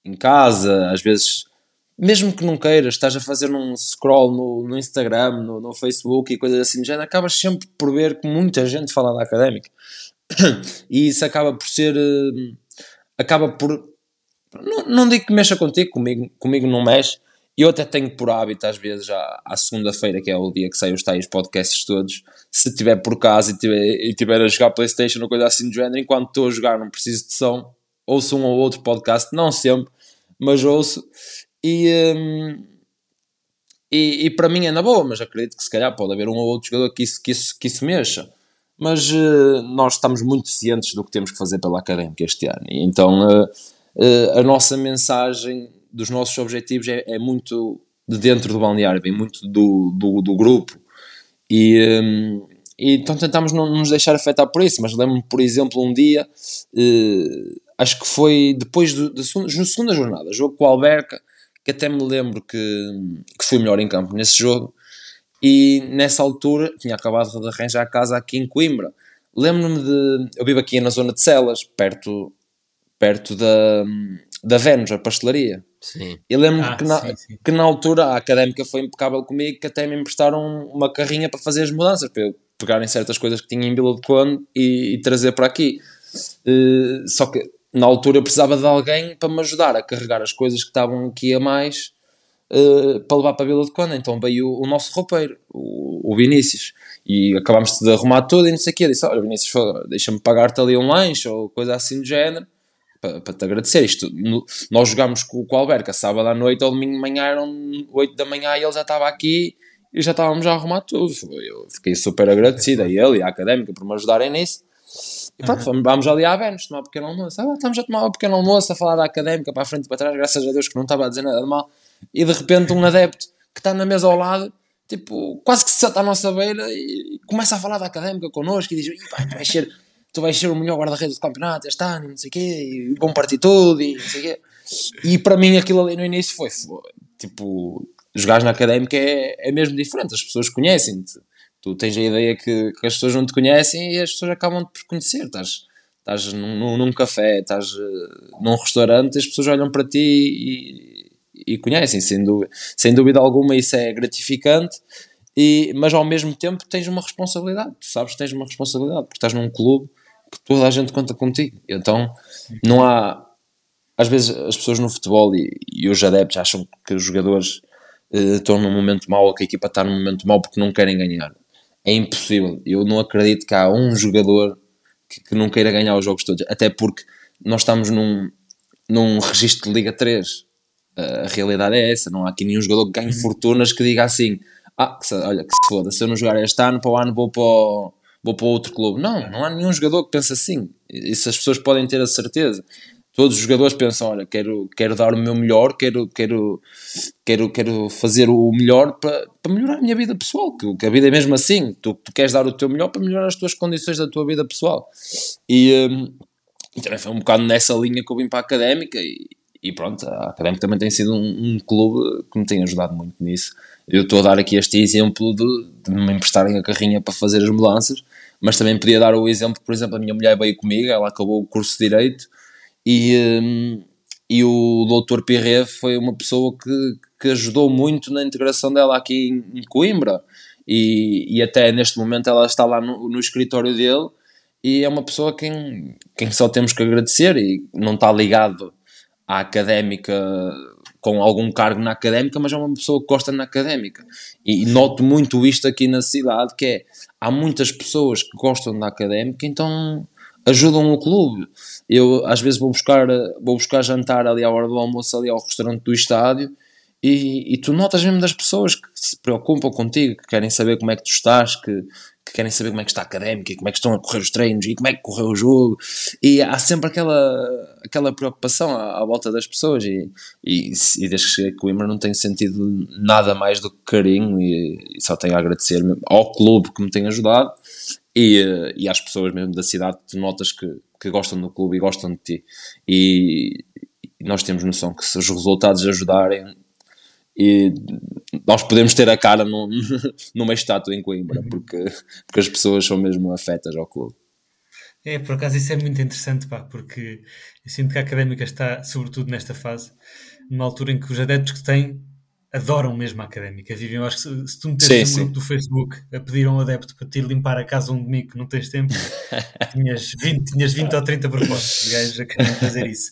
em casa, às vezes, mesmo que não queiras, estás a fazer um scroll no, no Instagram, no, no Facebook e coisas assim do género, acabas sempre por ver que muita gente fala da académica. E isso acaba por ser. Eh, acaba por não, não digo que mexa contigo, comigo, comigo não mexe. Eu até tenho por hábito, às vezes, à, à segunda-feira, que é o dia que saem os tais podcasts todos, se estiver por casa e tiver, e tiver a jogar Playstation ou coisa assim do género, enquanto estou a jogar não preciso de som, ouço um ou outro podcast, não sempre, mas ouço, e, um, e, e, para mim é na boa, mas acredito que se calhar pode haver um ou outro jogador que isso, que isso, que isso mexa. Mas uh, nós estamos muito cientes do que temos que fazer pela Académica este ano, e então... Uh, uh, a nossa mensagem dos nossos objetivos é, é, muito de dentro do balneário, vem muito do, do, do grupo. E, um, e, então tentamos não nos deixar afetar por isso, mas lembro-me, por exemplo, um dia, uh, acho que foi depois da de segunda, segunda jornada, jogo com o Alberca, que até me lembro que, que fui melhor em campo nesse jogo, e nessa altura tinha acabado de arranjar a casa aqui em Coimbra. Lembro-me de. Eu vivo aqui na zona de Celas, perto, perto da, da Vênus, a pastelaria. Sim. E lembro ah, que, na, sim, sim. que na altura a académica foi impecável comigo, que até me emprestaram uma carrinha para fazer as mudanças, para eu pegar em certas coisas que tinha em Vila de Conde e, e trazer para aqui. Uh, só que na altura eu precisava de alguém para me ajudar a carregar as coisas que estavam aqui a mais uh, para levar para a Vila de Conde. Então veio o, o nosso roupeiro, o, o Vinícius, e acabámos de arrumar tudo e não sei o quê. Eu disse: Olha, Vinícius, deixa-me pagar-te ali um lanche ou coisa assim do género para, te agradecer. Isto, no, nós jogámos com, com o Alberca sábado à noite ou domingo de manhã, eram 8 da manhã e ele já estava aqui e já estávamos a arrumar tudo. Eu fiquei super agradecido a ele e à académica por me ajudarem nisso. E pronto, uhum. vamos ali à Vênus tomar um pequeno almoço. Ah, estamos a tomar um pequeno almoço, a falar da académica para a frente e para trás, graças a Deus que não estava a dizer nada de mal. E de repente um adepto que está na mesa ao lado, tipo, quase que se senta à nossa beira e começa a falar da académica connosco e diz: vai, vai ser tu vais ser o melhor guarda-redes do campeonato este ano, não sei o quê, e bom partir tudo, e não sei o quê. E para mim aquilo ali no início foi, tipo, jogares na académica é, é mesmo diferente, as pessoas conhecem-te. Tu tens a ideia que, que, as pessoas não te conhecem e as pessoas acabam por conhecer. Estás, estás num, num, café, estás uh, num restaurante, as pessoas olham para ti e, e conhecem, sem dúvida, sem dúvida alguma isso é gratificante, e, mas ao mesmo tempo tens uma responsabilidade, tu sabes que tens uma responsabilidade, porque estás num clube que toda a gente conta contigo, então não há, às vezes as pessoas no futebol e, e os adeptos acham que os jogadores uh, estão num momento mau ou que a equipa está num momento mau porque não querem ganhar, é impossível, eu não acredito que há um jogador que, que não queira ganhar os jogos todos, até porque nós estamos num, num registro de Liga 3. A realidade é essa, não há aqui nenhum jogador que ganhe uhum. fortunas que diga assim: ah, que se, olha, que se foda, se eu não jogar este ano, para o ano vou para, o, vou para outro clube. Não, não há nenhum jogador que pense assim. Isso as pessoas podem ter a certeza. Todos os jogadores pensam: olha, quero, quero dar o meu melhor, quero, quero, quero, quero fazer o melhor para, para melhorar a minha vida pessoal. Que, que a vida é mesmo assim. Tu, tu queres dar o teu melhor para melhorar as tuas condições da tua vida pessoal. E. Hum, e também foi um bocado nessa linha que eu vim para a académica e, e pronto, a académica também tem sido um, um, clube que me tem ajudado muito nisso. Eu estou a dar aqui este exemplo de, de me emprestarem a carrinha para fazer as mudanças, mas também podia dar o exemplo, por exemplo, a minha mulher veio comigo, ela acabou o curso de Direito e, um, e o doutor Pirre foi uma pessoa que, que ajudou muito na integração dela aqui em, em Coimbra e, e até neste momento ela está lá no, no escritório dele e é uma pessoa quem, quem só temos que agradecer e não está ligado à académica com algum cargo na académica, mas é uma pessoa que gosta na académica. E noto muito isto aqui na cidade, que é, há muitas pessoas que gostam da académica, então ajudam o clube. Eu às vezes vou buscar, vou buscar jantar ali à hora do almoço, ali ao restaurante do estádio, e, e tu notas mesmo das pessoas que se preocupam contigo, que querem saber como é que tu estás, que, que querem saber como é que está a académica, como é que estão a correr os treinos e como é que correu o jogo. E há sempre aquela, aquela preocupação à, à volta das pessoas. E, e, e desde que cheguei a Coimbra não tenho sentido nada mais do que carinho e, e só tenho a agradecer ao clube que me tem ajudado e, e às pessoas mesmo da cidade que tu notas que, que gostam do clube e gostam de ti. E, nós temos noção que se os resultados ajudarem, e nós podemos ter a cara num, numa estátua em Coimbra, porque, porque as pessoas são mesmo afetas ao clube. É, por acaso isso é muito interessante, pá, porque eu sinto que a académica está, sobretudo nesta fase, numa altura em que os adeptos que têm adoram mesmo a académica. Vivem, eu acho que se, tu metesses um grupo do Facebook a pedir a um adepto para te ir limpar a casa um domingo que não tens tempo, tinhas 20, tinhas 20 ou 30 propostas de gajos a querem fazer isso.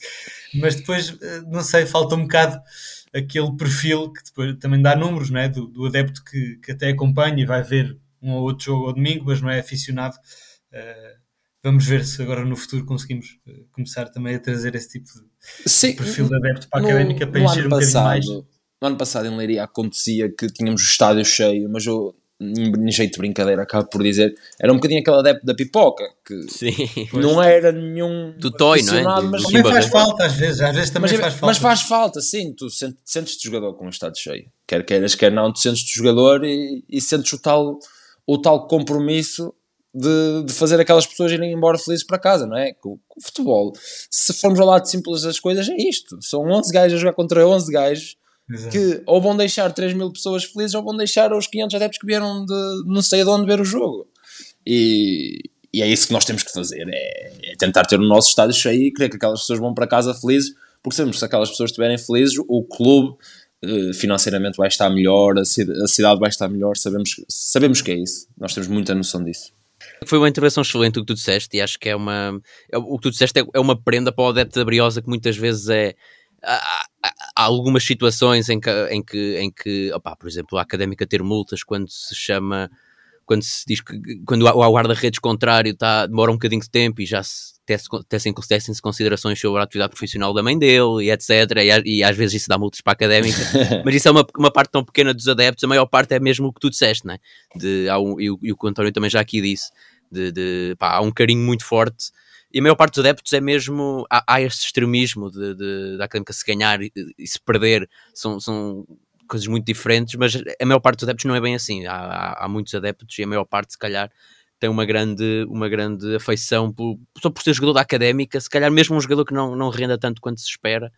Mas depois, eh, não sei, falta um bocado aquele perfil que depois também dá números não é? do, do adepto que, que até acompanha e vai ver um ou outro jogo ao domingo, mas não é aficionado. Uh, vamos ver se agora no futuro conseguimos uh, começar também a trazer esse tipo de, Sim, perfil de adepto para a académica para encher um bocadinho mais. No ano passado em Leiria acontecia que tínhamos o estádio cheio, mas eu em jeito de brincadeira, acabo por dizer, era um bocadinho aquele adepto da pipoca, que Sim, não era nenhum do toy, não é? Mas também faz falta às vezes, às vezes também mas, faz falta. Mas faz falta, sim, tu sentes-te jogador com o estado cheio, quer queiras, quer não, tu sentes-te jogador e, e sentes o tal, o tal compromisso de, de, fazer aquelas pessoas irem embora felizes para casa, não é? Com, com o futebol, se formos ao lado simples das coisas, é isto, são 11 gajos a jogar contra 11 gajos Exato. que ou vão deixar 3 mil pessoas felizes ou vão deixar os 500 adeptos que vieram de não sei de onde ver o jogo. E, e é isso que nós temos que fazer: é, é, tentar ter o nosso estádio cheio e querer que aquelas pessoas vão para casa felizes, porque sabemos que se aquelas pessoas estiverem felizes, o clube eh, financeiramente vai estar melhor, a cidade vai estar melhor. Sabemos, sabemos que é isso, nós temos muita noção disso. Foi uma intervenção excelente o que tu disseste, e acho que é uma. É, o que tu disseste é, é uma prenda para o adepto da Briosa que muitas vezes é há, há algumas situações em que, em que, em que opa, por exemplo, a académica ter multas quando se chama, quando se diz que quando o guarda-redes contrário tá, demora um bocadinho de tempo e já se tecem-se considerações sobre a atividade profissional da mãe dele e etc. E, e às vezes isso dá multas para a académica, mas isso é uma, uma parte tão pequena dos adeptos, a maior parte é mesmo o que tu disseste, né? de, há um, e, o, e o António também já aqui disse, de, de pá, há um carinho muito forte e a maior parte dos adeptos é mesmo. Há, há extremismo de, de, da académica se ganhar e, e, se perder, são, são coisas muito diferentes, mas a maior parte dos adeptos não é bem assim. Há, há, há muitos adeptos e a maior parte, se calhar, tem uma grande, uma grande afeição por, só por ser jogador da académica, se calhar mesmo um jogador que não, não renda tanto quanto se espera,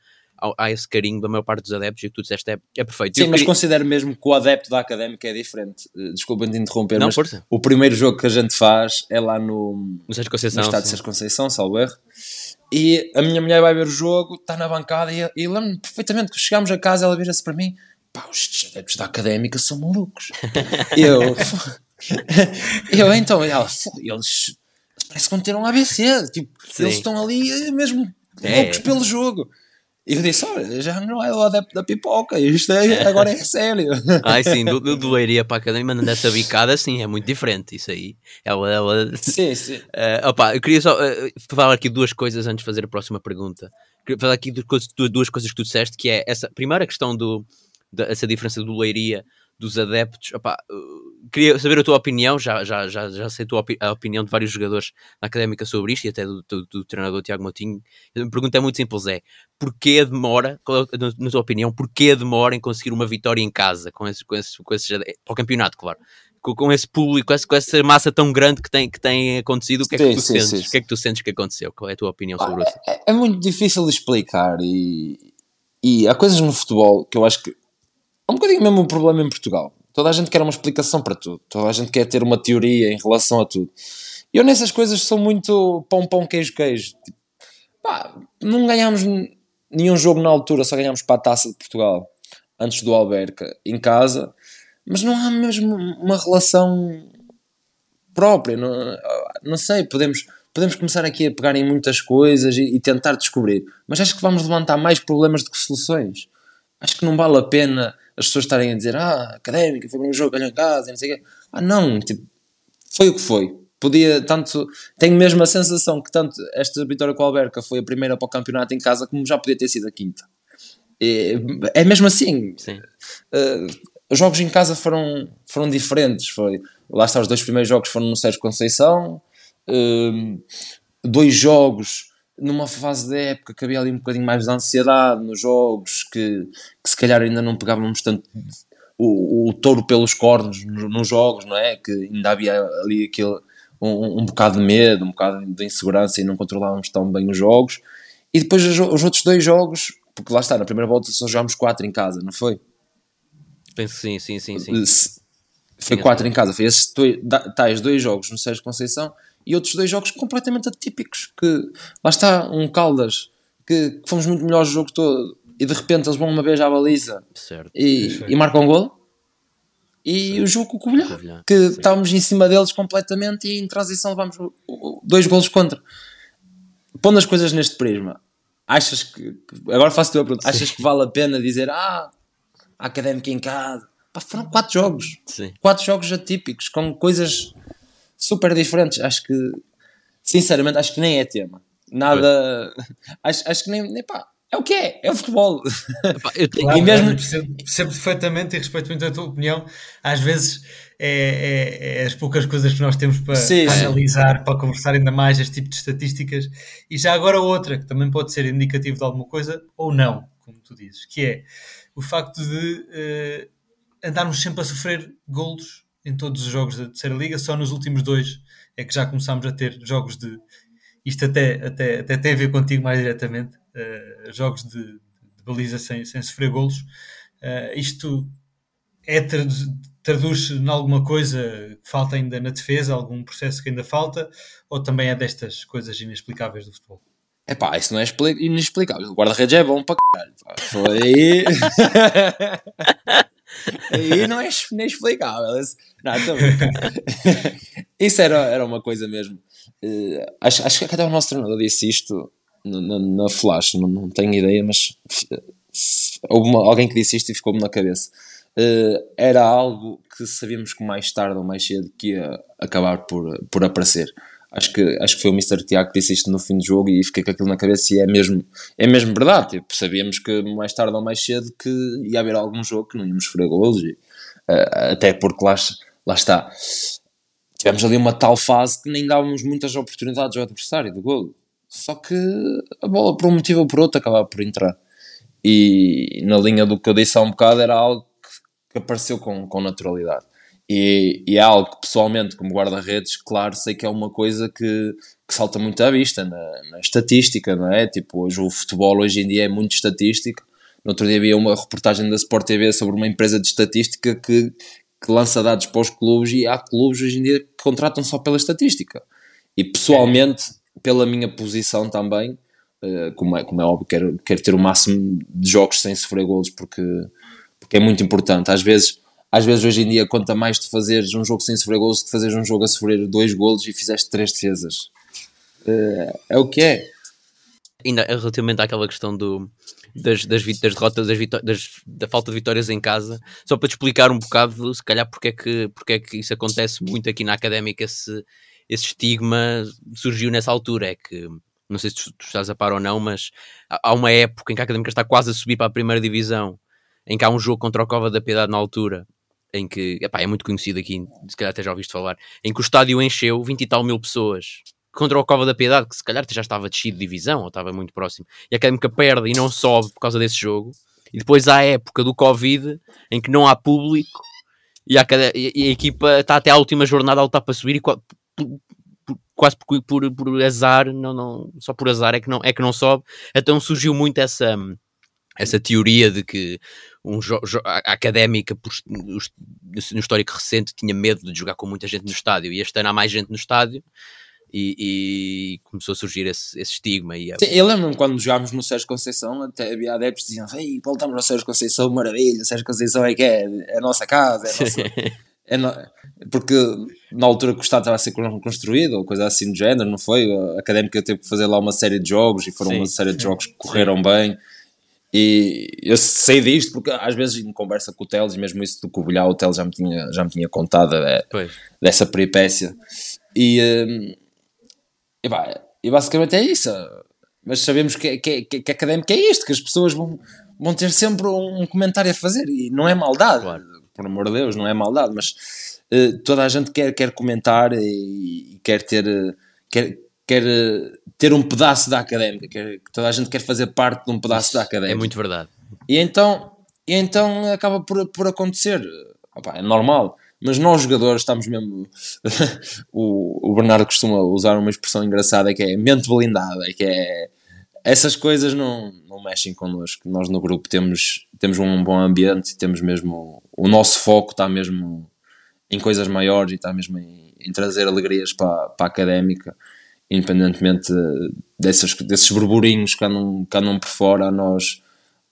há, esse carinho da maior parte dos adeptos e o que tu disseste é, é perfeito. Sim, Eu mas queria... considero mesmo que o adepto da académica é diferente. Eh, desculpa de interromper, Não, mas o primeiro jogo que a gente faz é lá no, no Sérgio Conceição, no estado de Sérgio Conceição, salvo erro. E a minha mulher vai ver o jogo, está na bancada e, e lembro-me perfeitamente que chegámos a casa ela vira-se para mim: pá, os adeptos da académica são malucos. eu, eu então, ela, eles parece que vão ter um ABC, tipo, Sim. eles estão ali mesmo é. loucos pelo jogo. E eu disse: Olha, já não é o adepto da pipoca, isto é, agora é sério. Ai sim, do, do, do Leiria para a academia, mandando essa bicada, sim, é muito diferente. Isso aí, ela. ela... Sim, sim. Uh, opa, eu queria só uh, falar aqui duas coisas antes de fazer a próxima pergunta. Queria falar aqui duas, duas coisas que tu disseste, que é essa primeira questão do, da, essa diferença do Leiria dos adeptos. Opa, uh, queria saber a tua opinião, já, já, já, já sei a, tua opi a opinião de vários jogadores na académica sobre isto e até do, do, do treinador Tiago Moutinho. A pergunta é muito simples: é porquê a demora, é, na, tua opinião, porquê a demora em conseguir uma vitória em casa com esses, com esses, com esses para o campeonato, claro. Com, com esse público, com essa, com essa, massa tão grande que tem, que tem acontecido, o que é que sim, tu sim, sentes? Sim, o que é que tu sentes que aconteceu? Qual é a tua opinião sobre isso? É, é muito difícil de explicar e, e há coisas no futebol que eu acho que um bocadinho mesmo um problema em Portugal. Toda a gente quer uma explicação para tudo. Toda a gente quer ter uma teoria em relação a tudo. E eu nessas coisas sou muito pão, pão, queijo, queijo. Tipo, pá, não ganhámos nenhum jogo na altura, só ganhámos para a Taça de Portugal, antes do Alberca, em casa. Mas não há mesmo uma relação própria. Não, não sei, podemos, podemos começar aqui a pegar em muitas coisas e, e tentar descobrir. Mas acho que vamos levantar mais problemas do que soluções. Acho que não vale a pena as pessoas estarem a dizer ah, académica, foi um jogo, ganhou em casa, não sei o quê. Ah, não, tipo, foi o que foi. Podia, tanto, tenho mesmo a sensação que tanto esta vitória com a Alberca foi a primeira para o campeonato em casa, como já podia ter sido a quinta. É, é mesmo assim. Sim. Uh, os jogos em casa foram, foram diferentes. Foi, lá está, os dois primeiros jogos foram no Sérgio Conceição, uh, dois jogos numa fase da época que havia ali um bocadinho mais de ansiedade nos jogos, que, que se calhar ainda não pegávamos tanto o, o touro pelos cornos nos, jogos, não é? Que ainda havia ali aquele, um, um bocado de medo, um bocado de insegurança e não controlávamos tão bem os jogos. E depois os, os outros dois jogos, porque lá está, na primeira volta só jogámos quatro em casa, não foi? Penso sim, sim, sim. sim. Foi quatro em casa, foi esses tais dois jogos no Sérgio Conceição e outros dois jogos completamente atípicos. Que lá está um Caldas que, que fomos muito melhores o jogo todo e de repente eles vão uma vez à baliza certo. E, e marcam um gol. E o jogo com o Covilhã, que Sim. estávamos em cima deles completamente e em transição levamos dois golos contra. Pondo as coisas neste prisma, achas que. Agora faço-te a pergunta: achas que vale a pena dizer ah, a académica em casa? Pá, foram quatro jogos. Sim. Quatro jogos atípicos, com coisas super diferentes. Acho que, sinceramente, acho que nem é tema. Nada. Acho, acho que nem, nem pá, é o que é, é o futebol. eu tenho... Claro, e mesmo... percebo, percebo, perfeitamente e respeito muito a tua opinião. Às vezes é, é, é as poucas coisas que nós temos para, sim, para analisar, para conversar ainda mais este tipo de estatísticas. E já agora outra, que também pode ser indicativo de alguma coisa, ou não, como tu dizes, que é o facto de uh, andarmos sempre a sofrer golos em todos os jogos da terceira liga, só nos últimos dois é que já começámos a ter jogos de isto até, até, até tem a ver contigo mais diretamente, uh, jogos de, de, baliza sem, sem sofrer golos. Uh, isto é traduz-se em alguma coisa que falta ainda na defesa, algum processo que ainda falta, ou também é destas coisas inexplicáveis do futebol? É pá, isso não é inexplicável. O guarda-redes é bom para caralho. Foi. Aí não é inexplicável. Não, Isso era, era uma coisa mesmo. Uh, acho, acho que até o nosso treinador disse isto na, na Flash, não, não tenho ideia, mas houve uma, alguém que disse isto e ficou-me na cabeça. Uh, era algo que sabíamos que mais tarde ou mais cedo que ia acabar por, por aparecer acho que, acho que foi o Mr. Tiago que disse isto no fim do jogo e fiquei com aquilo na cabeça e é mesmo, é mesmo verdade. Tipo, sabíamos que mais tarde ou mais cedo que ia haver algum jogo que não íamos sofrer golos e, uh, até porque lá, lá está. Tivemos ali uma tal fase que nem dávamos muitas oportunidades ao adversário do golo. Só que a bola, por um motivo ou por outro, acabava por entrar. E na linha do que eu disse há um bocado, era algo que, que apareceu com, com naturalidade. E, e, é algo que pessoalmente, como guarda-redes, claro, sei que é uma coisa que, que salta muito à vista na, na, estatística, não é? Tipo, hoje o futebol hoje em dia é muito estatístico. No outro dia havia uma reportagem da Sport TV sobre uma empresa de estatística que, que lança dados para os clubes e há clubes hoje em dia que contratam só pela estatística. E pessoalmente, pela minha posição também, Uh, como, é, como é óbvio, quero, quero ter o máximo de jogos sem sofrer golos porque, porque é muito importante. Às vezes, às vezes hoje em dia conta mais de fazeres um jogo sem sofrer golos que fazeres um jogo a sofrer dois golos e fizeste três defesas. Uh, é o que é. Ainda relativamente àquela questão do, das, das, das derrotas, das, das, da falta de vitórias em casa, só para te explicar um bocado, se calhar, porque é que, porque é que isso acontece muito aqui na académica, esse, esse estigma surgiu nessa altura. É que, não sei se tu, tu estás a par ou não, mas há uma época em que a académica está quase a subir para a primeira divisão, em que há um jogo contra o Cova da Piedade na altura, em que, epá, é muito conhecido aqui, se calhar até já ouviste falar, em que o estádio encheu 20 e tal mil pessoas contra o Cova da Piedade, que se calhar já estava descido de divisão ou estava muito próximo, e a Académica perde e não sobe por causa desse jogo. E depois há a época do Covid em que não há público e a, e a equipa está até à última jornada a lutar para subir e quase por, por, por, azar, não, não, só por azar é que não, é que não sobe. Então surgiu muito essa, essa teoria de que um a académica por, no histórico recente tinha medo de jogar com muita gente no estádio e este ano há mais gente no estádio e, e, começou a surgir esse, esse estigma. E, é Sim, eu lembro-me quando jogámos no Sérgio Conceição, até havia adeptos que diziam: Ei, voltamos ao Sérgio Conceição, maravilha, Sérgio Conceição é que é, é a nossa casa, é a nossa. é no... Porque na altura que o Estado estava a ser construído, ou coisa assim do género, não foi? A académica teve que fazer lá uma série de jogos e foram sim, uma série de jogos que correram sim. bem. E eu sei disto porque às vezes em conversa com o Teles, mesmo isso do Covilhã, o Teles já me tinha, já me tinha contado é, dessa peripécia. E, hum, e, e basicamente é isso. Mas sabemos que, que, que, que académico é isto, que as pessoas vão, vão ter sempre um comentário a fazer e não é maldade, claro. por amor de Deus, não é maldade, mas uh, toda a gente quer, quer comentar e, e quer ter. quer, quer ter um pedaço da académica, quer, toda a gente quer fazer parte de um pedaço Isso da académica. É muito verdade. E então, e então acaba por, por acontecer. Opa, é normal. Mas nós jogadores estamos mesmo. o, o Bernardo costuma usar uma expressão engraçada que é mente blindada, que é. Essas coisas não, não mexem connosco. Nós no grupo temos, temos um bom ambiente, temos mesmo. O nosso foco está mesmo em coisas maiores e está mesmo em, em trazer alegrias para, para a académica, independentemente desses, desses burburinhos que andam, que andam por fora. Nós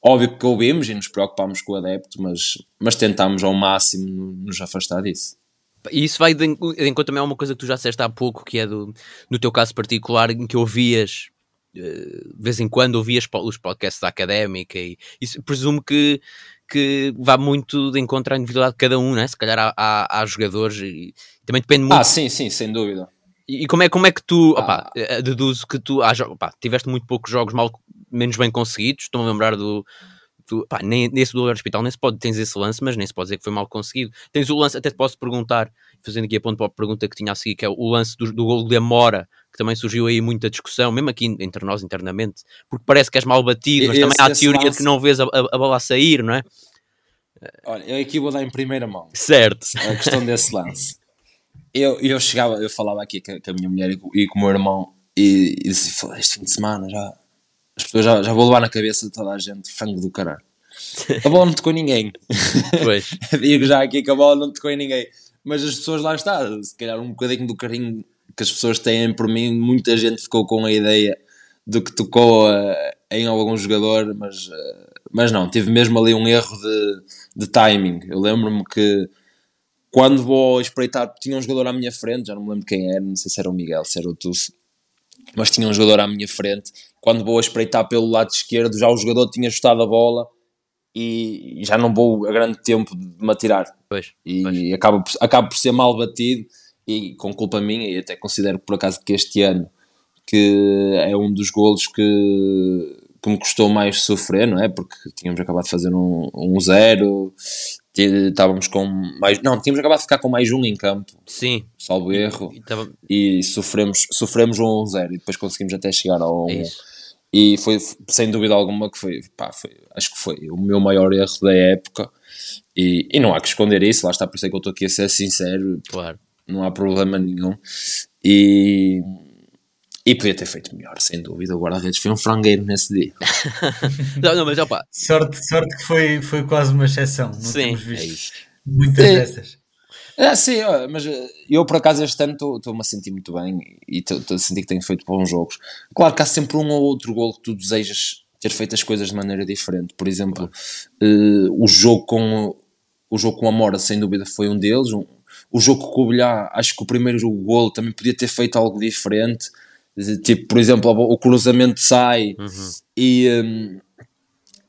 Óbvio que ouvimos e nos preocupamos com o adepto, mas, mas tentamos ao máximo nos afastar disso. E isso vai de encontro também a uma coisa que tu já disseste há pouco, que é do, no teu caso particular, em que ouvias, eh, de vez em quando ouvias os podcasts da académica, e isso presumo que, que vá muito de encontro à individualidade de cada um, né? se calhar há, há, há jogadores e também depende muito. Ah, sim, sim, sem dúvida. E, como é, como é que tu, ah. opa, eh, deduzo que tu opa, tiveste muito poucos jogos mal menos bem conseguidos. Estou a lembrar do. do pá, nem, nesse do hospital nem se pode, tens esse lance, mas nem se pode dizer que foi mal conseguido. Tens o lance, até te posso perguntar, fazendo aqui a ponto para a pergunta que tinha a seguir, que é o lance do, do gol de Amora, que também surgiu aí muita discussão, mesmo aqui entre nós internamente, porque parece que és mal batido, mas esse, também há a teoria lance... de que não vês a, a, a bola a sair, não é? Olha, eu aqui vou dar em primeira mão. Certo. A questão desse lance. Eu, eu chegava, eu falava aqui com a minha mulher e com, e com o meu irmão e, e disse, este fim de semana já as pessoas já, já vou levar na cabeça de toda a gente, frango do caralho. A bola não tocou ninguém. Pois. Digo já aqui que a bola não tocou em ninguém. Mas as pessoas lá estão, se calhar um bocadinho do carinho que as pessoas têm por mim, muita gente ficou com a ideia do que tocou uh, em algum jogador, mas, uh, mas não, tive mesmo ali um erro de, de timing. Eu lembro-me que quando vou espreitar, tinha um jogador à minha frente, já não me lembro quem era, não sei se era o Miguel, se era o Tusso, mas tinha um jogador à minha frente. Quando vou a espreitar pelo lado esquerdo, já o jogador tinha ajustado a bola e já não vou a grande tempo de me atirar. Pois, e pois. Acabo, acabo por ser mal batido e com culpa minha, e até considero por acaso que este ano que é um dos golos que, que me custou mais sofrer, não é? Porque tínhamos acabado de fazer um, um zero, estávamos com mais. Não, tínhamos acabado de ficar com mais um em campo. Sim. Salvo erro. E, tava... e sofremos, sofremos um 0 e depois conseguimos até chegar ao 1. É e foi sem dúvida alguma que foi, pá, foi, acho que foi o meu maior erro da época. E, e não há que esconder isso, lá está, por isso é que eu estou aqui a ser sincero. Claro. Não há problema nenhum. E e podia ter feito melhor, sem dúvida. O guarda-redes foi um frangueiro nesse dia. não, não, mas opa. Sorte, sorte que foi, foi quase uma exceção. Não Sim, temos visto é muitas é, dessas. Ah, sim, mas eh, eu por acaso este ano estou-me a sentir muito bem e estou a sentir que tenho feito bons jogos. Claro que há sempre um ou outro gol que tu desejas ter feito as coisas de maneira diferente. Por exemplo, uh, o jogo com o jogo com a Mora, sem dúvida, foi um deles. Um, o jogo com o Bilhar, acho que o primeiro gol também podia ter feito algo diferente. Tipo, por exemplo, o cruzamento sai uhum. e, um,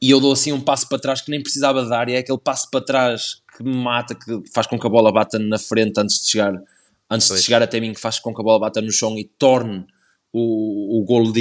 e eu dou assim um passo para trás que nem precisava dar, e é aquele passo para trás que me mata, que faz com que a bola bata na frente antes de chegar, antes de chegar até mim, que faz com que a bola bata no chão e torne o, o golo,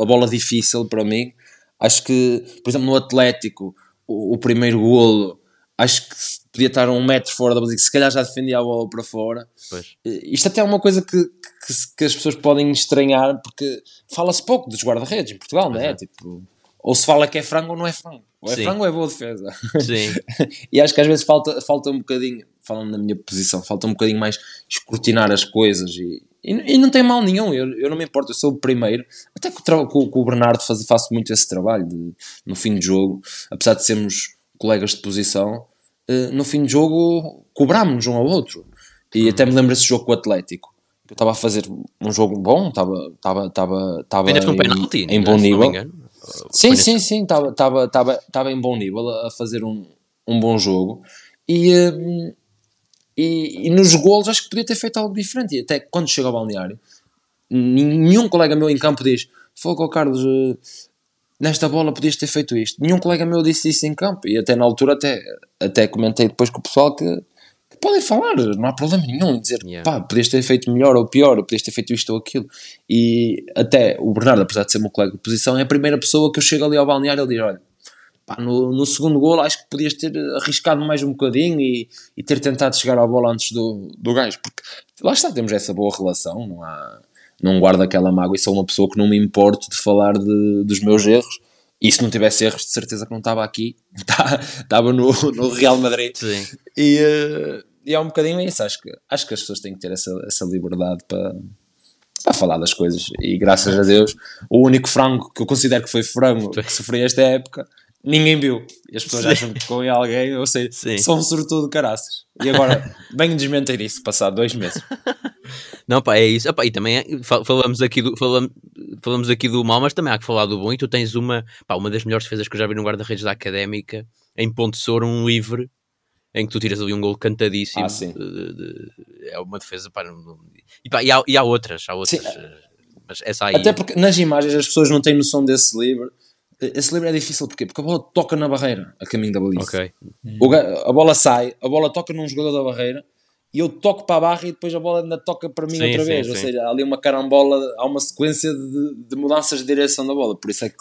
a bola difícil para mim. Acho que, por exemplo, no Atlético, o, o primeiro golo acho que podia estar um metro fora da baliza, se calhar já defendia a bola para fora. Pois. Isto até é uma coisa que, que, que as pessoas podem estranhar, porque fala-se pouco dos guarda-redes em Portugal, não é? é? Tipo, ou se fala que é frango ou não é frango. Ou é Sim. frango ou é boa defesa. Sim. e acho que às vezes falta, falta um bocadinho, falando na minha posição, falta um bocadinho mais escrutinar as coisas e, e, e não tem mal nenhum, eu, eu não me importo, eu sou o primeiro, até que o, com, com o Bernardo faz, faço muito esse trabalho de, no fim de jogo, apesar de sermos colegas de posição, uh, no fim de jogo cobrámos-nos um ao outro. E hum. até me lembro desse jogo com o Atlético. Eu estava a fazer um jogo bom, estava estava estava estava em, um penalti, em bom nível. Sim, sim, sim, estava em bom nível a fazer um, um bom jogo. E, uh, e, e, nos golos acho que podia ter feito algo diferente. E até quando chega ao balneário, nenhum colega meu em campo diz: Fogo, Carlos, uh, nesta bola podias ter feito isto. Nenhum colega meu disse isso em campo e até na altura até, até comentei depois com o pessoal que podem falar, não há problema nenhum em dizer yeah. pá, podias ter feito melhor ou pior, ou podias ter feito isto ou aquilo. E até o Bernardo, apesar de ser meu colega de posição, é a primeira pessoa que eu chego ali ao balneário e ele diz: olha. Pá, no, no segundo gol acho que podias ter arriscado mais um bocadinho e, e ter tentado chegar à bola antes do, do gajo, porque lá está, temos essa boa relação, não há, não guardo aquela mágoa e sou uma pessoa que não me importo de falar de, dos meus erros. E se não tivesse erros, de certeza que não estava aqui, estava no, no Real Madrid. Sim. E, uh, e é um bocadinho isso. Acho que, acho que as pessoas têm que ter essa, essa liberdade para, para falar das coisas. E graças a Deus, o único frango que eu considero que foi frango que sofri esta época ninguém viu. E as pessoas Sim. acham que com alguém, eu sei, Sim. sou um sortudo caraças. E agora, venho desmentir isso, passado dois meses. Não, pá, é isso. Opa, e também é, falamos, aqui do, falamos, falamos aqui do mal, mas também há que falar do bom. E tu tens uma, pá, uma das melhores defesas que eu já vi no guarda-redes da Académica, em Ponte Soro, um livre, em que tu tiras ali um gol cantadíssimo. Ah. De, de, é uma defesa, pá, não, e, pá, e, há, e há outras, há outras. Sim. Eh, mas essa aí... Até porque nas imagens as pessoas não têm noção desse livre esse livro é difícil porquê? porque a bola toca na barreira a caminho da baliza. Okay. A bola sai, a bola toca num jogador da barreira e eu toco para a barra e depois a bola ainda toca para mim sim, outra vez. Sim, Ou sim. seja, há ali uma carambola, há uma sequência de, de, mudanças de direção da bola. Por isso é que,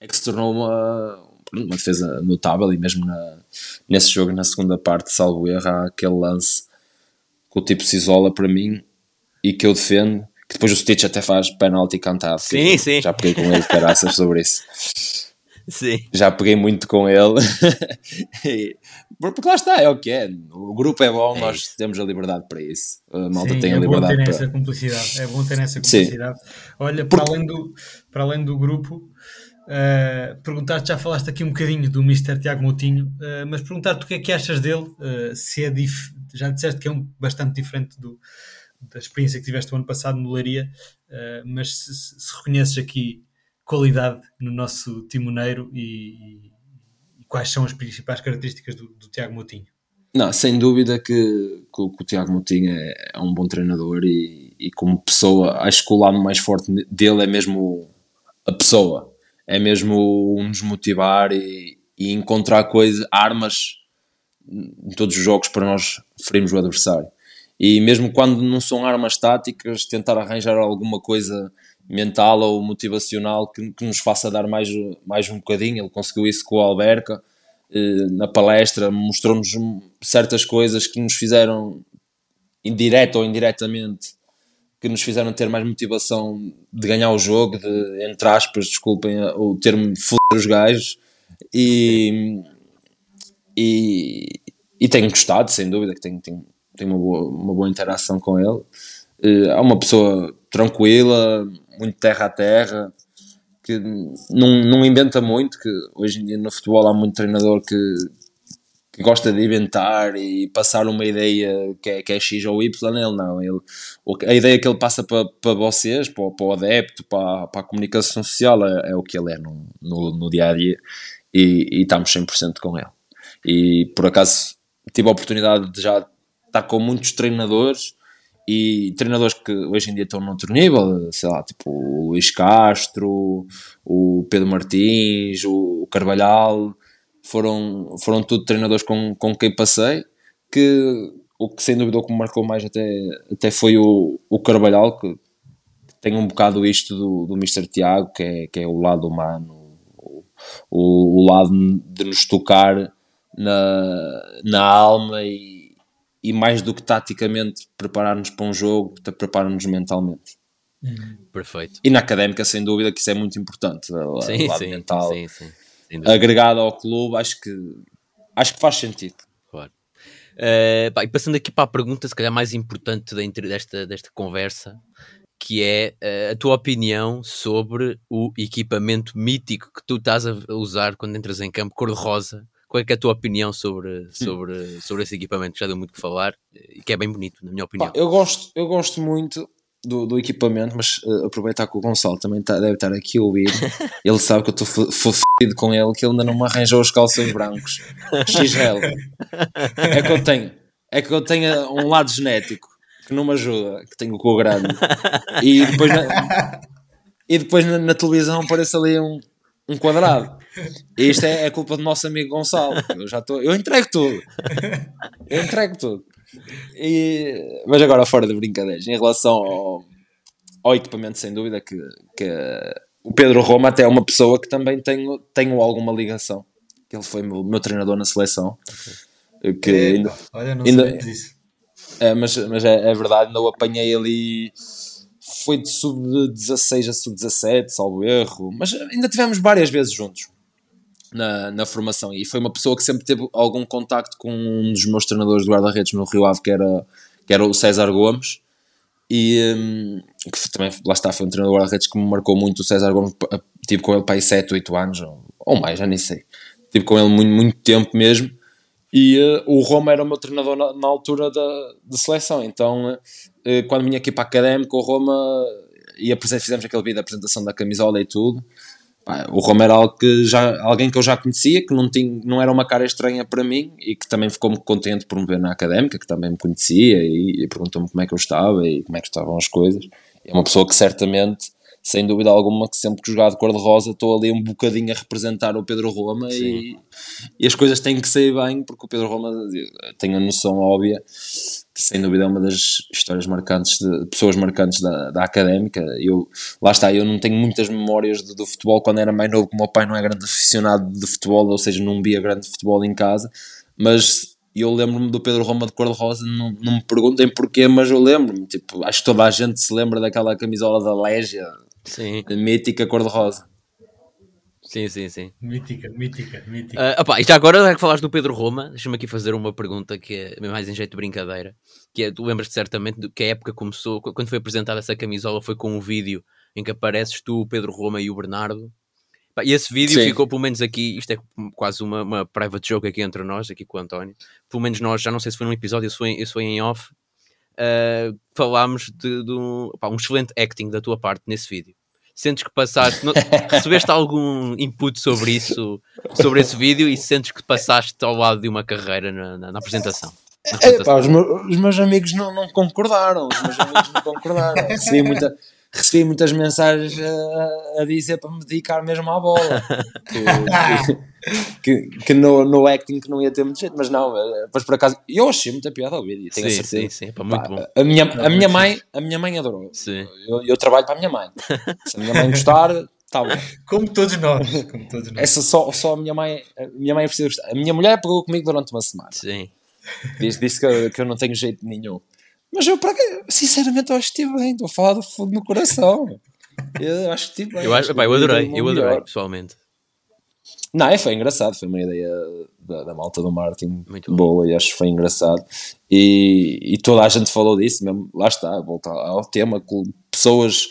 é que se tornou uma, uma defesa notável e mesmo na, nesse jogo, na segunda parte, salvo erro, há aquele lance que o tipo se isola para mim e que eu defendo que depois o Stitch até faz penalti cantado. Sim, sim. Já peguei com ele caraças sobre isso. Sim. Já peguei muito com ele. Porque lá está, é o que é. O grupo é bom, é nós isso. temos a liberdade para isso. A malta sim, tem a liberdade é bom ter para... cumplicidade. É bom ter essa cumplicidade. Sim. Olha, para, Porque... além do, para além do grupo, Uh, perguntar-te, já falaste aqui um bocadinho do Mr. Tiago Moutinho, uh, mas perguntar-te o que é que achas dele, uh, se é dif... já disseste que é um bastante diferente do, da experiência que tiveste o ano passado no Leiria, uh, mas se, se, reconheces aqui qualidade no nosso timoneiro e, e, quais são as principais características do, do Tiago Moutinho? Não, sem dúvida que, que, o, que o Tiago Moutinho é, é, um bom treinador e, e como pessoa, acho que o lado mais forte dele é mesmo a pessoa, é mesmo nos motivar e, e encontrar coisas, armas em todos os jogos para nós ferirmos o adversário e mesmo quando não são armas táticas, tentar arranjar alguma coisa mental ou motivacional que, que nos faça dar mais, mais um bocadinho. Ele conseguiu isso com o Alberca eh, na palestra, mostrou-nos certas coisas que nos fizeram, indireto ou indiretamente, que nos fizeram ter mais motivação de ganhar o jogo, de, entre aspas, desculpem o termo, foder os gajos. E, e, e tenho gostado, sem dúvida, que tenho, tenho tenho uma boa, uma boa interação com ele. É uma pessoa tranquila, muito terra a terra, que não, não inventa muito, que hoje em dia no futebol há muito treinador que, que gosta de inventar e passar uma ideia que é, que é X ou Y, ele não. Ele, a ideia que ele passa para, para vocês, para, para o adepto, para, para a comunicação social, é, é o que ele é no, no, no dia a dia e, e estamos 100% com ele. E por acaso tive a oportunidade de já estar com muitos treinadores e treinadores que hoje em dia estão noutro nível, sei lá, tipo o Luís Castro, o Pedro Martins, o Carvalhal, foram, foram tudo treinadores com, com quem passei, que o que sem dúvida o que me marcou mais até, até foi o, o Carvalhal, que, tem um bocado isto do, do Mr. Tiago, que é, que é o lado humano, o, o, o lado de nos tocar na, na alma e, e mais do que taticamente preparar-nos para um jogo, preparar-nos mentalmente. Uhum. Perfeito. E na académica, sem dúvida, que isso é muito importante. Sim, lado sim, mental. Sim, sim agregado ao clube, acho que, acho que faz sentido. Claro. Uh, pá, e passando aqui para a pergunta, se calhar mais importante desta, desta conversa, que é uh, a tua opinião sobre o equipamento mítico que tu estás a usar quando entras em campo, cor-de-rosa. Qual é, é a tua opinião sobre, sobre, sobre esse equipamento que já deu muito que falar e que é bem bonito, na minha opinião? Pá, eu, gosto, eu gosto muito do, do equipamento, mas uh, aproveitar que o Gonçalo também tá, deve estar aqui a ouvir. ele sabe que eu estou fodido com ele, que ele ainda não me arranjou os calções brancos. XL. É que eu tenho. É que eu tenho um lado genético que não me ajuda, que tenho o cu grande. E depois na, e depois na, na televisão aparece ali um, um quadrado. E isto é, é culpa do nosso amigo Gonçalo. Eu já estou. Eu entrego tudo. Eu entrego tudo. E, mas agora, fora de brincadeiras, em relação ao, ao equipamento, sem dúvida, que, que o Pedro Roma até é uma pessoa que também tenho, tenho alguma ligação. Ele foi meu, meu treinador na seleção. Que é, ainda, olha, não ainda, disso. É, mas mas é, é verdade, ainda o apanhei ali. Foi de sub-16 a sub-17, salvo erro. Mas ainda tivemos várias vezes juntos na, na formação e foi uma pessoa que sempre teve algum contacto com um dos meus treinadores de guarda-redes no Rio Ave, que era, que era o César Gomes, e um, que também, lá está, foi um treinador de guarda-redes que me marcou muito. O César Gomes, tive com ele para aí 7, 8 anos, ou, ou mais, já nem sei. Tive com ele muito, muito tempo mesmo. E uh, o Roma era o meu treinador na, na altura da, de seleção, então uh, quando vinha aqui para a académica, o Roma e fizemos aquele vídeo da apresentação da camisola e tudo o Romero é algo que já, alguém que eu já conhecia, que não, tinha, não era uma cara estranha para mim e que também ficou muito contente por me ver na académica, que também me conhecia e, e perguntou-me como é que eu estava e como é que estavam as coisas. É uma pessoa que certamente, sem dúvida alguma, que sempre que jogar de cor-de-rosa estou ali um bocadinho a representar o Pedro Roma e, e, as coisas têm que sair bem, porque o Pedro Roma tem a noção óbvia que sem dúvida é uma das histórias marcantes, de pessoas marcantes da, da académica. Eu, lá está, eu não tenho muitas memórias do, do futebol quando era mais novo, como o meu pai não é grande aficionado de futebol, ou seja, não via grande futebol em casa, mas eu lembro-me do Pedro Roma de cor-de-rosa, não, não me perguntem porquê, mas eu lembro-me, tipo, acho que toda a gente se lembra daquela camisola da Légia, Sim. mítica cor-de-rosa. Sim, sim, sim. Mítica, mítica, mítica. Uh, opa, e já agora, já que falaste do Pedro Roma, deixa-me aqui fazer uma pergunta que é mais em jeito de brincadeira. Que é, tu lembras-te certamente do, que a época começou, quando foi apresentada essa camisola, foi com um vídeo em que apareces tu, o Pedro Roma e o Bernardo. E esse vídeo sim. ficou, pelo menos aqui, isto é quase uma, uma private joke aqui entre nós, aqui com o António. Pelo menos nós, já não sei se foi num episódio, se foi, se foi em off, uh, falámos de, de um, opa, um excelente acting da tua parte nesse vídeo sentes que passaste, não, recebeste algum input sobre isso, sobre esse vídeo e sentes que passaste ao lado de uma carreira na, na, na apresentação? É, pá, os, meus, os, meus, amigos não, não concordaram, os meus amigos não concordaram. Recebi, muita, recebi muitas mensagens a, a, dizer para me dedicar mesmo à bola. Que, que, que, no, no acting que não ia ter muito jeito, mas não, mas por acaso eu achei muita piada ao vídeo, tenho sim, a certeza. Sim, sim, pá, muito pá, bom. A minha, a minha mãe, a minha mãe adorou. Sim. Eu, eu trabalho para a minha mãe. Se a minha mãe gostar, Tá bom. Como todos nós. Como todos nós. Essa só, só a minha mãe, a minha mãe precisa gostar. A minha mulher pegou comigo durante uma semana. Sim. Disse, disse que, que eu não tenho jeito nenhum. Mas eu? Sinceramente, eu acho que estive bem. Estou a falar do fundo no coração. Eu acho que estive bem. Eu, acho, pá, eu adorei, eu adorei, pessoalmente. Não, é, foi engraçado. Foi uma ideia da, da malta do Martin Muito boa e acho que foi engraçado. E, e toda a gente falou disso mesmo. Lá está, voltar ao tema. Pessoas,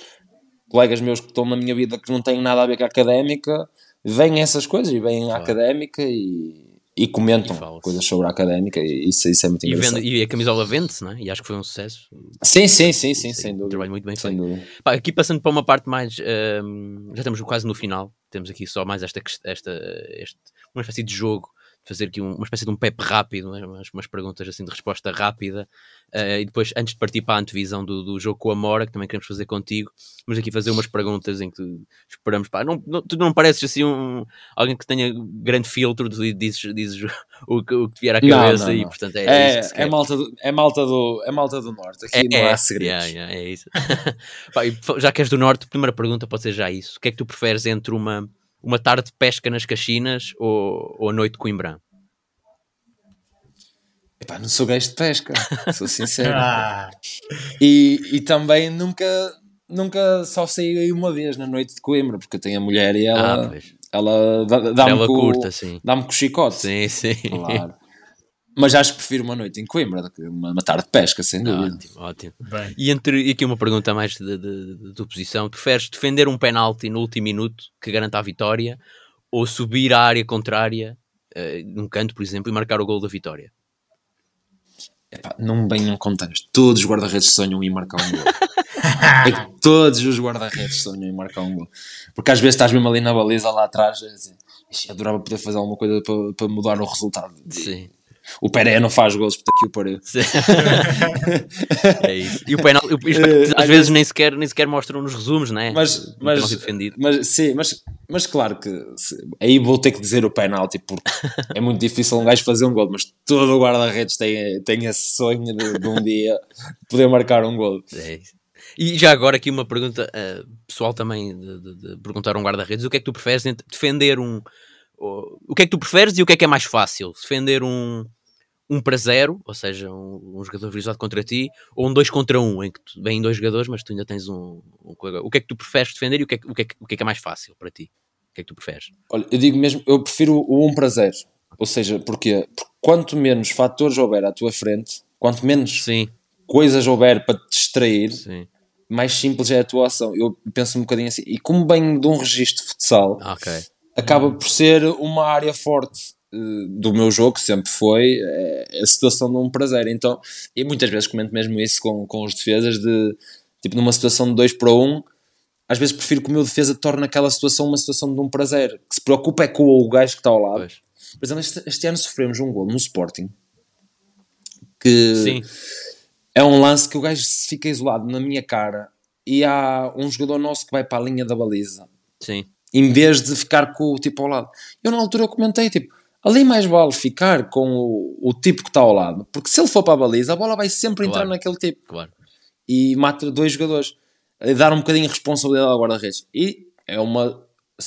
colegas meus que estão na minha vida que não têm nada a ver com a académica, veem essas coisas e vêm à académica e e comentam E coisas sobre a académica e isso, isso é muito E, engraçado. vende- e a camisola vende-se, não é? E acho que foi um sucesso. Sim, sim, sim, sim, aí, sem um dúvida. trabalho muito bem sem dúvida. Pá, aqui passando para uma parte mais. hum, já estamos quase no final. Temos aqui só mais esta, esta este, uma espécie de jogo. Fazer aqui um- uma espécie de um pep rápido, umas- umas, perguntas assim de resposta rápida. eh, e depois, antes de partir para a antevisão do, do jogo com a Mora, que também queremos fazer contigo, vamos aqui fazer umas perguntas em que esperamos. Pá, não, não, tu não pareces assim um, alguém que tenha grande filtro, tu dizes, dizes o, que, o que te vier à cabeça não, e não. portanto é, É, é, malta do, é, malta do, é malta do norte. Aqui não há segredos. yeah, yeah, é isso. Pá, e já que és do norte, primeira pergunta pode ser já isso. O que é que tu preferes entre uma, uma tarde de pesca nas Caxinas ou, ou a noite de Coimbrã? Epá, não sou gajo de pesca, sou sincero. Ah, E, e também nunca, nunca só saí aí uma vez na noite de Coimbra, porque eu tenho a mulher e Ah, ela, pois. ela dá- dá-me Ela com, curta, dá com o chicote. Sim, sim. Claro. Mas acho que prefiro uma noite em Coimbra do que uma, uma tarde de pesca, sem dúvida. ótimo, ótimo. bem. E, entre, e aqui uma pergunta mais de, de, de, de oposição. Preferes defender um penalti no último minuto que garanta a vitória ou subir à área contrária, eh, num canto, por exemplo, e marcar o gol da vitória? Epá, não bem num contexto. Todos os guarda-redes sonham em marcar um gol. é que todos os guarda-redes sonham em marcar um gol. Porque às vezes estás mesmo ali na baliza lá atrás e dizes, "Ixi, adorava poder fazer alguma coisa para, para mudar o resultado. Sim. O Pereira não faz gols, porque aqui o pariu. É isso. E o penalti, Eh, penaltis às vezes nem sequer, nem sequer mostram nos resumos, não é? Mas, mas, penalti defendido. mas sim, mas, mas claro que se- aí vou ter que dizer o penalti porque é muito difícil um gajo fazer um gol, mas todo o guarda-redes tem, tem esse sonho de, de um dia poder marcar um gol. É isso. E já agora aqui uma pergunta eh, pessoal também de, de- de perguntar a um guarda-redes, o que é que tu preferes entre defender um o que é que tu preferes e o que é que é mais fácil? Defender um um para zero, ou seja, um, um jogador visualizado contra ti, ou um dois contra um, em que tu, vêm dois jogadores, mas tu ainda tens um, um. O que é que tu preferes defender e o que é, que- o que, é, o que é que é mais fácil para ti? O que é que tu preferes? Olha, eu digo mesmo, eu prefiro o 1 para 0. Ou seja, porquê? Porque quanto menos fatores houver à tua frente, quanto menos Sim, coisas houver para te distrair, sim. mais simples é a tua ação. Eu penso um bocadinho assim. E como venho de um registro de futsal, Ah, Ok. acaba por ser uma área forte do meu jogo, sempre foi eh, a situação de um prazer. Então, e muitas vezes comento mesmo isso com, com os defesas, de tipo numa situação de 2 para 1, um, às vezes prefiro que o meu defesa torne aquela situação uma situação de um prazer. Que se preocupa é com o gajo que está ao lado. Pois. Por exemplo, este, este ano sofremos um gol no Sporting que Sim, é um lance que o gajo fica isolado na minha cara e há um jogador nosso que vai para a linha da baliza sim. em vez de ficar com o tipo ao lado. Eu na altura eu comentei, tipo, ali mais vale ficar com o, o tipo que está ao lado, porque se ele for para a baliza, a bola vai sempre entrar Claro. naquele tipo Claro. e mata dois jogadores. Dar um bocadinho de responsabilidade ao guarda-redes. E é uma,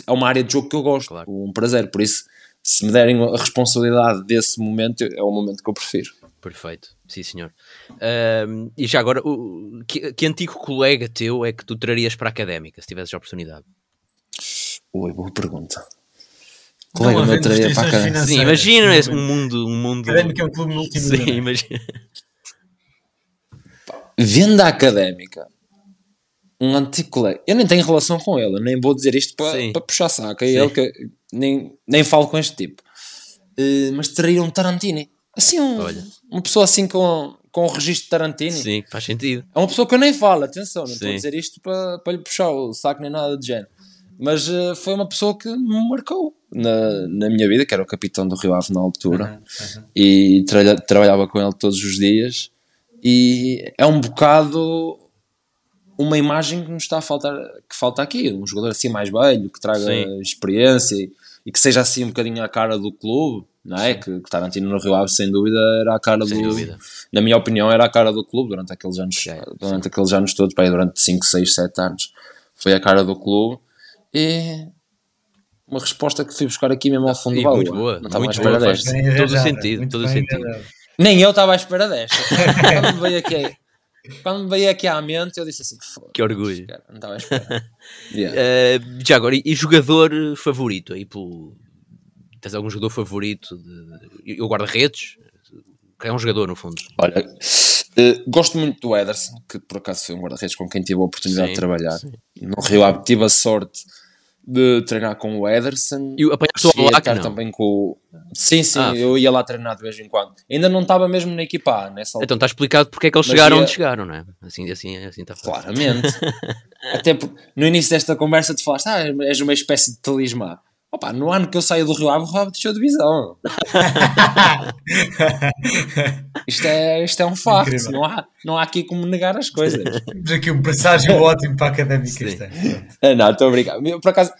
é uma área de jogo que eu gosto, Claro. um prazer. Por isso, se me derem a responsabilidade desse momento, é o momento que eu prefiro. Perfeito, sim senhor. Ahm, e já agora, o, que, que antigo colega teu é que tu trarias para a académica, se tivesses a oportunidade? Ui, boa pergunta. Não Colega meu traria para financeiras. Sim, imagina Sim, esse- um mundo, um mundo. Académico é um clube multimilionário. Sim, imagina. Venda académica. Um antigo colega. Eu nem tenho relação com ele, eu nem vou dizer isto para, Sim. para puxar saco. É Sim. ele que nem, nem falo com este tipo. Eh, mas traria um Tarantini. Assim, um- Olha. uma pessoa assim com, com o registro de Tarantini. Sim, faz sentido. É uma pessoa que eu nem falo, atenção, não estou a Sim. dizer isto para, para lhe puxar o saco nem nada de género. Mas eh, foi uma pessoa que me marcou na, na minha vida, que era o capitão do Rio Ave na altura, e tra- trabalhava com ele todos os dias. E é um bocado uma imagem que nos está a faltar, que falta aqui, um jogador assim mais velho, que traga Sim. experiência e, que seja assim um bocadinho a cara do clube, não é? Que, que Tarantino no Rio Ave, sem dúvida, era a cara Sem do, dúvida. na minha opinião, era a cara do clube durante aqueles anos, Ok, durante aqueles anos todos, aí durante 5, 6, 7 anos. Foi a cara do clube e uma resposta que fui buscar aqui mesmo ao fundo E do baú. muito boa, Não muito espera boa, faz todo o sentido, todo o sentido. Nem eu estava à espera desta. Quando me veio aqui, quando me veio aqui à mente, eu disse assim: "Foda-se, Que orgulho. cara, não estava à espera. Yeah. Ah, já agora, e, e jogador favorito? Aí pelo... Tens algum jogador favorito? De... Eu guarda-redes? Que é um jogador, no fundo. Olha, eh, gosto muito do Ederson, que por acaso foi um guarda-redes com quem tive a oportunidade Sim, de trabalhar. sim. No Rio Ave tive a sorte de treinar com o Ederson. E apanhaste o não? também com o... Sim, sim, Ah. eu ia lá treinar de vez em quando. Ainda não estava mesmo na equipa A nessa altura. Então está explicado porque é que eles Mas chegaram ia- onde chegaram, não é? Assim, assim, assim está. Claramente. Até no início desta conversa tu falaste, ah, és uma espécie de talismã. Opa, no ano que eu saio do Rio Ave, o Rio Ave deixou de visão. Isto é, isto é um facto. Incrível. Não há, não há aqui como negar as coisas. Temos aqui um presságio ótimo para a académica ano. Pronto. Ah, não, estou a brincar. Por acaso,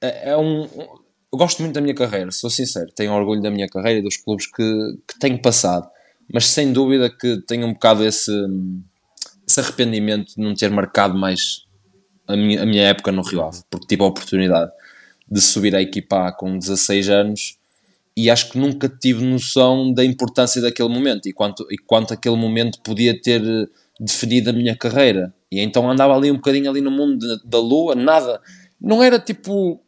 é é um, um- eu gosto muito da minha carreira, sou sincero. Tenho orgulho da minha carreira e dos clubes que, que tenho passado. Mas sem dúvida que tenho um bocado esse, esse arrependimento de não ter marcado mais a minha, a minha época no Rio Ave, porque tive a oportunidade de subir à equipa A com 16 anos e acho que nunca tive noção da importância daquele momento e quanto, e quanto aquele momento podia ter eh, definido a minha carreira. E então andava ali um bocadinho ali no mundo de- da lua, nada. Não era tipo.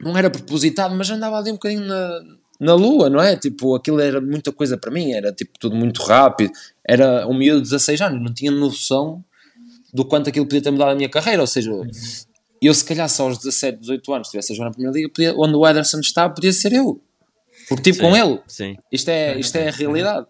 Não era propositado, mas andava ali um bocadinho na, na lua, não é? Tipo, aquilo era muita coisa para mim, era tipo tudo muito rápido. Era um miúdo de 16 anos, não tinha noção do quanto aquilo podia ter mudado a minha carreira. Ou seja, eu se calhar só aos 17, 18 anos estivesse a jogar na Primeira Liga, podia- onde o Ederson está, podia ser eu. Porque tipo com ele. Sim. Isto é, isto é a realidade.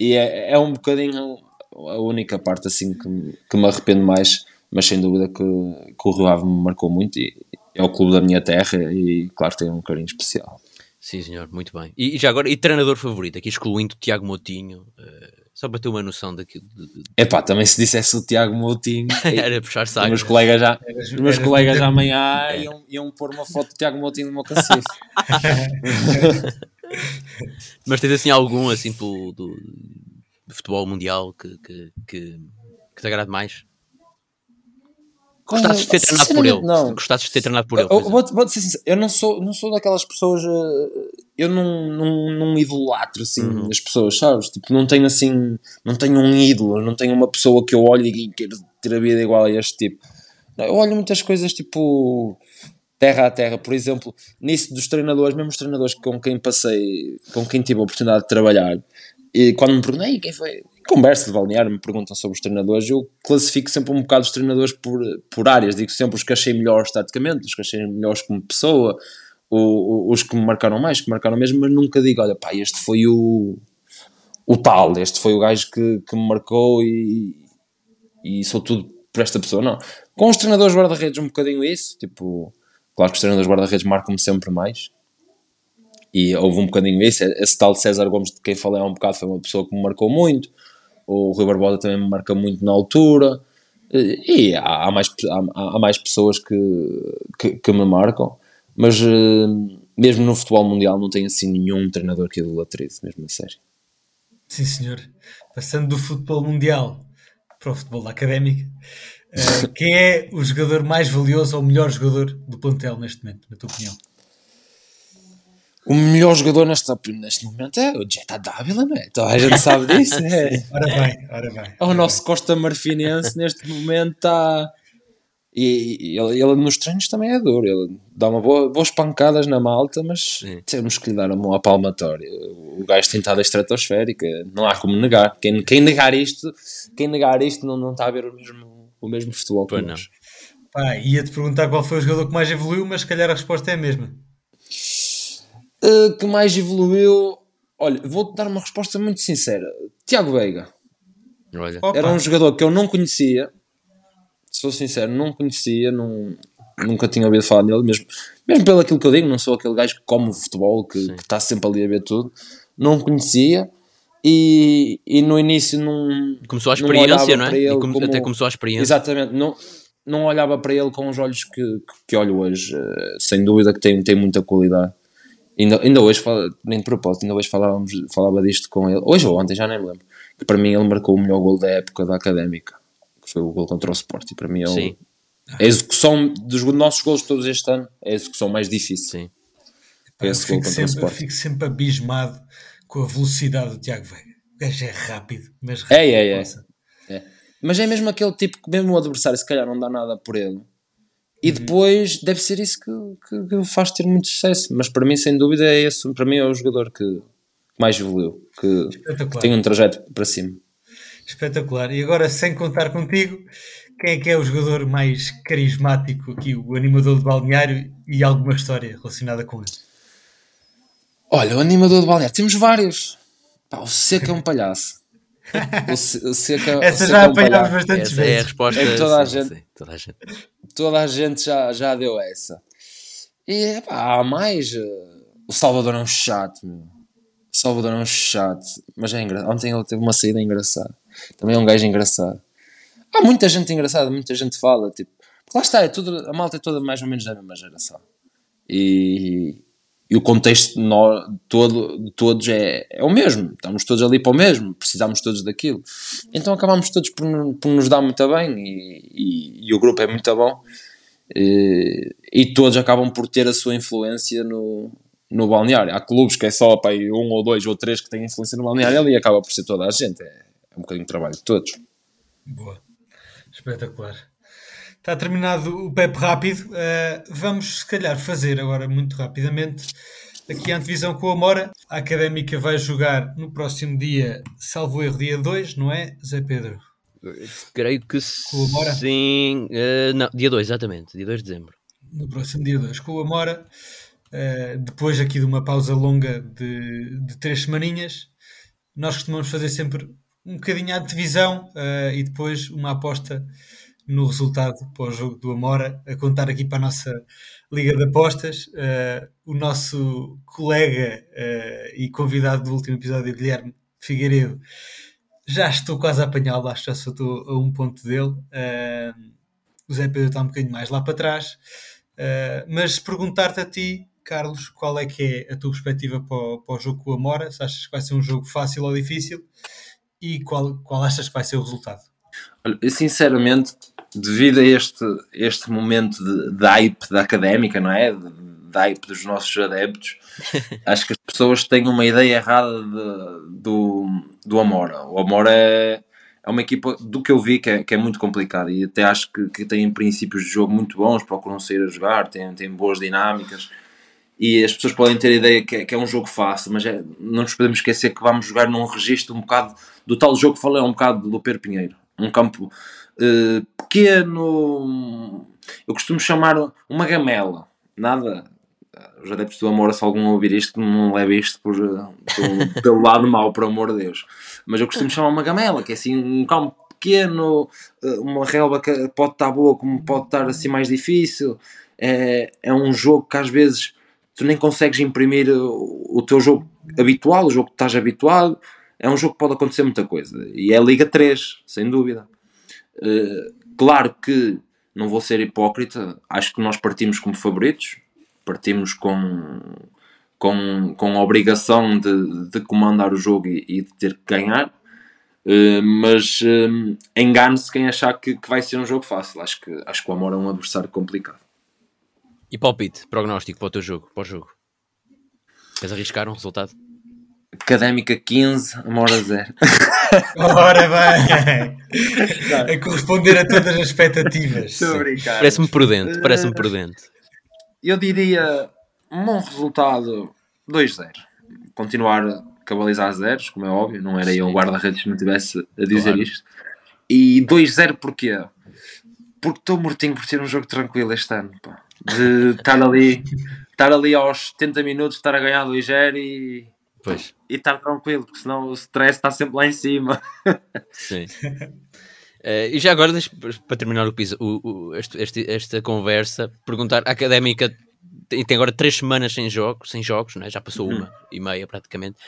E é, é um bocadinho a única parte assim que, me- que me arrependo mais, mas sem dúvida que, que o Rio Ave me marcou muito e é o clube da minha terra e claro tem um carinho especial. Sim, senhor, muito bem. E, e já agora, e treinador favorito, aqui excluindo o Tiago Motinho, eh, só para ter uma noção daquilo. de- de- Epá, também se dissesse o Tiago Moutinho, Era puxar os saco. meus colegas já, os meus eras colegas muito- amanhã iam, iam pôr uma foto do Tiago Moutinho no meu cacete. Mas tens assim algum assim do, do, do futebol mundial que, que, que, que te agrade mais? Gostasses de ter treinado por ele? Não. Gostasses de ter treinado por ele? por vou, vou ser sincero, eu não sou, não sou daquelas pessoas. eh, Eu não, não, não idolatro assim Uhum. as pessoas, sabes? Tipo, não tenho assim. Não tenho um ídolo, não tenho uma pessoa que eu olho e quero ter a vida igual a este tipo. Eu olho muitas coisas tipo. Terra a terra, por exemplo, nisso dos treinadores, mesmo os treinadores com quem passei, com quem tive a oportunidade de trabalhar, e quando me perguntam, "Ei, quem foi? Conversa de balneário, me perguntam sobre os treinadores, eu classifico sempre um bocado os treinadores por, por áreas, digo sempre os que achei melhores taticamente, os que achei melhores como pessoa, o- o- os que me marcaram mais, que marcaram mesmo, mas nunca digo, olha pá, este foi o, o tal, este foi o gajo que, que me marcou e, e sou tudo por esta pessoa, não. Com os treinadores guarda-redes um bocadinho isso, tipo, claro que os treinadores guarda-redes marcam-me sempre mais, e houve um bocadinho isso, esse tal César Gomes de quem falei há um bocado foi uma pessoa que me marcou muito, o Rui Barbosa também me marca muito na altura, e há, há mais, há, há mais pessoas que, que, que me marcam, mas eh, mesmo no futebol mundial não tem assim nenhum treinador que idolatrize, mesmo a sério. Sim, senhor. Passando do futebol mundial para o futebol académico, eh, quem é o jogador mais valioso ou o melhor jogador do plantel neste momento, na tua opinião? O melhor jogador neste, neste momento é o Jetta Dávila, não é? Toda a gente sabe disso. É, Ora bem, ora bem. é o nosso Costa Marfinense neste momento está. E, e ele, ele nos treinos também é duro. Ele dá uma boa, boas pancadas na malta, mas Sim. temos que lhe dar uma palmatória. O gajo tem estado estratosférica, não há como negar. Quem, quem negar isto, quem negar isto não, não está a ver o mesmo, o mesmo futebol que Pois nós. Pá, ia-te perguntar qual foi o jogador que mais evoluiu, mas se calhar a resposta é a mesma. Uh, que mais evoluiu? Olha, vou-te dar uma resposta muito sincera. Tiago Veiga. Olha, Era um jogador que eu não conhecia, sou sincero, não conhecia, não, nunca tinha ouvido falar nele, mesmo, mesmo pelo aquilo que eu digo, não sou aquele gajo que come futebol, que está sempre ali a ver tudo, não conhecia e, e no início não. começou a não experiência, olhava não é? E come- como- Até começou a experiência. Exatamente, não, não olhava para ele com os olhos que, que, que olho hoje, eh, sem dúvida que tem, tem muita qualidade. Ainda, ainda hoje, fala- nem de propósito, ainda hoje falávamos, falava disto com ele, hoje ou ontem, já nem me lembro, que para mim ele marcou o melhor gol da época da Académica, que foi o gol contra o Sport, e para mim é, o- Sim, é a exexeção dos nossos gols todos este ano, é a execução mais difícil. sim. pá, eu esse gol fico, contra o sempre, eu fico sempre abismado com a velocidade do Tiago Veiga. O gajo é rápido, mas É, rápido. é, é. poça. Mas é mesmo aquele tipo que mesmo o adversário se calhar não dá nada por ele. E depois deve ser isso que, que, que o faz ter muito sucesso. Mas para mim, sem dúvida, é esse. Para mim é o jogador que mais evoluiu, que, que tem um trajeto para cima. Espetacular. E agora, sem contar contigo, quem é que é o jogador mais carismático aqui, o animador de balneário e alguma história relacionada com ele? Olha, o animador de balneário, temos vários. Pá, o Seca é um palhaço. O, o Seca, Essa o já é um apanhámos palhaço. bastante Essa é a vezes. resposta. É que toda a gente- sim, toda a gente. Toda a gente já, já deu essa. E pá, há mais. eh, O Salvador é um chato, meu. O Salvador é um chato. Mas é engraçado. Ontem ele teve uma saída engraçada. Também é um gajo engraçado. Há muita gente engraçada, muita gente fala. Tipo, lá está, é tudo, a malta é toda mais ou menos da mesma geração. E, e o contexto todo, de todos é, é o mesmo. Estamos todos ali para o mesmo, precisamos todos daquilo. Então acabamos todos por, por nos dar muito bem e, e- e o grupo é muito bom. E, e todos acabam por ter a sua influência no, no balneário. Há clubes que é só aí um ou dois ou três que têm influência no balneário ali acaba por ser toda a gente. É, é um bocadinho de trabalho de todos. Boa. Espetacular. Está terminado o PEP rápido. Uh, vamos, se calhar, fazer agora muito rapidamente aqui a antevisão com a Mora. A Académica vai jogar no próximo dia, salvo erro, dia 2, não é, Zé Pedro? Creio que Com o Amora? sim. eh, não, dia 2, exatamente. Dia 2 de dezembro. No próximo dia 2 com a Mora. Uh, depois aqui de uma pausa longa de, de três semaninhas, nós costumamos fazer sempre um bocadinho a divisão uh, e depois uma aposta no resultado para o jogo do Amora, a contar aqui para a nossa Liga de Apostas. Uh, o nosso colega uh, e convidado do último episódio, Guilherme Figueiredo, já estou quase a apanhá-lo, acho que já só estou a um ponto dele. Uh, o Zé Pedro está um bocadinho mais lá para trás. Mas perguntar-te a ti, Carlos, qual é que é a tua perspectiva para o, para o jogo com o Amora? Se achas que vai ser um jogo fácil ou difícil? E qual, qual achas que vai ser o resultado? Olha, sinceramente, devido a este, este momento de, de hype da académica, não é? De, de hype dos nossos adeptos, acho que as pessoas têm uma ideia errada de, do, do Amora. O Amora é, é uma equipa, do que eu vi, que é, que é muito complicada e até acho que, que tem princípios de jogo muito bons, procuram sair a jogar, têm, têm boas dinâmicas. E as pessoas podem ter a ideia que é, que é um jogo fácil, mas é, não nos podemos esquecer que vamos jogar num registro um bocado do tal jogo que falei, um bocado do Pedro Pinheiro. Um campo uh, pequeno, eu costumo chamar uma gamela. Nada, os adeptos do amor, se algum ouvir isto, não leve isto por, por, pelo lado mau, por amor de Deus. Mas eu costumo chamar uma gamela, que é assim um campo pequeno, uma relva que pode estar boa, como pode estar assim mais difícil. É, é um jogo que às vezes tu nem consegues imprimir o, o teu jogo habitual, o jogo que estás habituado. É um jogo que pode acontecer muita coisa. E é Liga 3, sem dúvida. Uh, claro que não vou ser hipócrita, acho que nós partimos como favoritos, partimos com, com, com a obrigação de, de comandar o jogo e, e de ter que ganhar. Uh, mas uh, engane-se quem achar que, que vai ser um jogo fácil. Acho que, acho que o Amor é um adversário complicado. E palpite, prognóstico para o teu jogo, para o jogo. Queres arriscar um resultado? Académica 15, Amora 0. Ora bem! a corresponder a todas as expectativas. Parece-me prudente, parece-me prudente. Eu diria um bom resultado 2-0. Continuar a cabalizar zeros, como é óbvio, não era eu o guarda-redes se não tivesse a dizer claro. isto. E 2-0 porquê? Porque estou mortinho por ter um jogo tranquilo este ano, pá. De estar ali, estar ali aos 70 minutos, estar a ganhar 2-0 e Pois. E estar tranquilo, porque senão o stress está sempre lá em cima. Sim. Uh, e já agora, para terminar o, o, o este, este, esta conversa, perguntar: a académica tem, tem, agora três semanas sem jogos, sem jogos né? já passou uma uhum. e meia praticamente.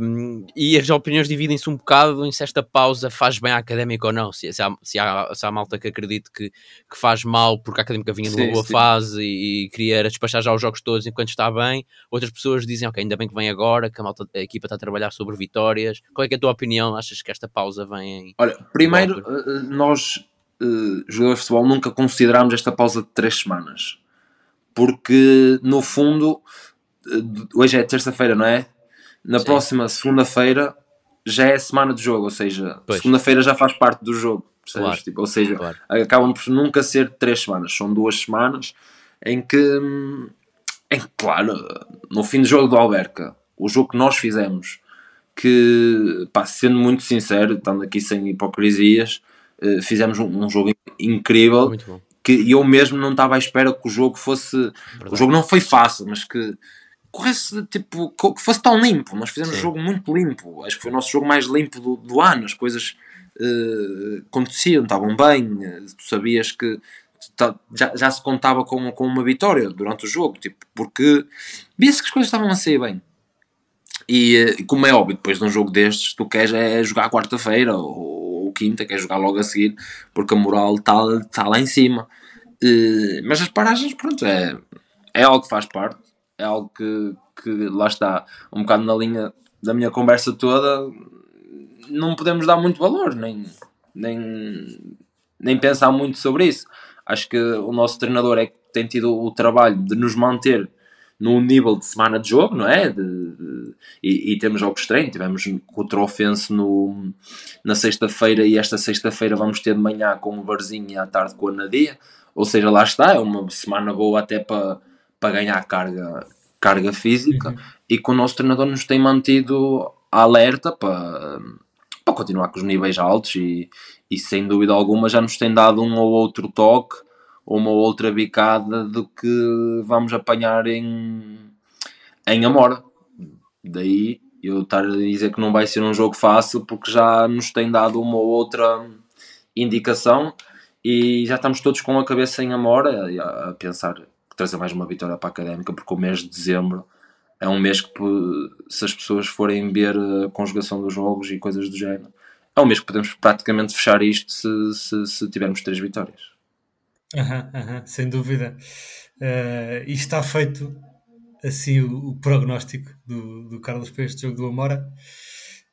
Um, e as opiniões dividem-se um bocado em se esta pausa faz bem à académica ou não. Se, se, há, se, há, se há malta que acredite que, que faz mal porque a académica vinha numa sim, boa sim. fase e, e, queria despachar já os jogos todos enquanto está bem, outras pessoas dizem, ok, ainda bem que vem agora, que a, malta, a equipa está a trabalhar sobre vitórias. Qual é, é a tua opinião? Achas que esta pausa vem em. Olha, primeiro, nós, uh, jogadores de futebol, nunca considerámos esta pausa de três semanas porque no fundo, hoje é terça-feira, não é? Na Sim. próxima segunda-feira já é semana de jogo, ou seja, segunda-feira já faz parte do jogo. Claro. Tipo, ou seja, claro. acabam por nunca ser três semanas, são duas semanas em que, em que, claro, no fim do jogo do Alberca, o jogo que nós fizemos, que, pá, sendo muito sincero, estando aqui sem hipocrisias, uh, fizemos um, um, jogo incrível que eu mesmo não estava à espera que o jogo fosse. Verdade. O jogo não foi fácil, mas que corresse tipo que fosse tão limpo. Nós fizemos Sim. um jogo muito limpo. Acho que foi o nosso jogo mais limpo do, do ano. As coisas uh, aconteciam, estavam bem. Tu sabias que já, já se contava com, com uma vitória durante o jogo, tipo, porque via-se que as coisas estavam a sair bem. E como é óbvio, depois de um jogo destes, tu queres é jogar quarta-feira ou, ou, quinta, queres jogar logo a seguir, porque a moral está tá lá em cima. E, mas as paragens, pronto, é, é algo que faz parte, é algo que, que lá está, um bocado na linha da minha conversa toda, não podemos dar muito valor, nem, nem, nem pensar muito sobre isso. Acho que o nosso treinador é que tem tido o trabalho de nos manter num nível de semana de jogo, não é? De, de, e, e, temos jogos estranhos. Tivemos com o no, na sexta-feira e esta sexta-feira vamos ter de manhã com o Barzinho e à tarde com a Nadia. Ou seja, lá está, é uma semana boa até para, para ganhar carga, carga física uhum. e que o nosso treinador nos tem mantido alerta para, para continuar com os níveis altos e, e sem dúvida alguma já nos tem dado um ou outro toque ou uma outra bicada do que vamos apanhar em, em Amora. Daí eu estar a dizer que não vai ser um jogo fácil porque já nos tem dado uma ou outra indicação e já estamos todos com a cabeça em Amora a, pensar trazer mais uma vitória para a Académica porque o mês de dezembro é um mês que se as pessoas forem ver a conjugação dos jogos e coisas do género é um mês que podemos praticamente fechar isto se, se, se tivermos três vitórias. Uhum, uhum, sem dúvida. Uh, e está feito assim o, o prognóstico do, do Carlos para este jogo do Amora.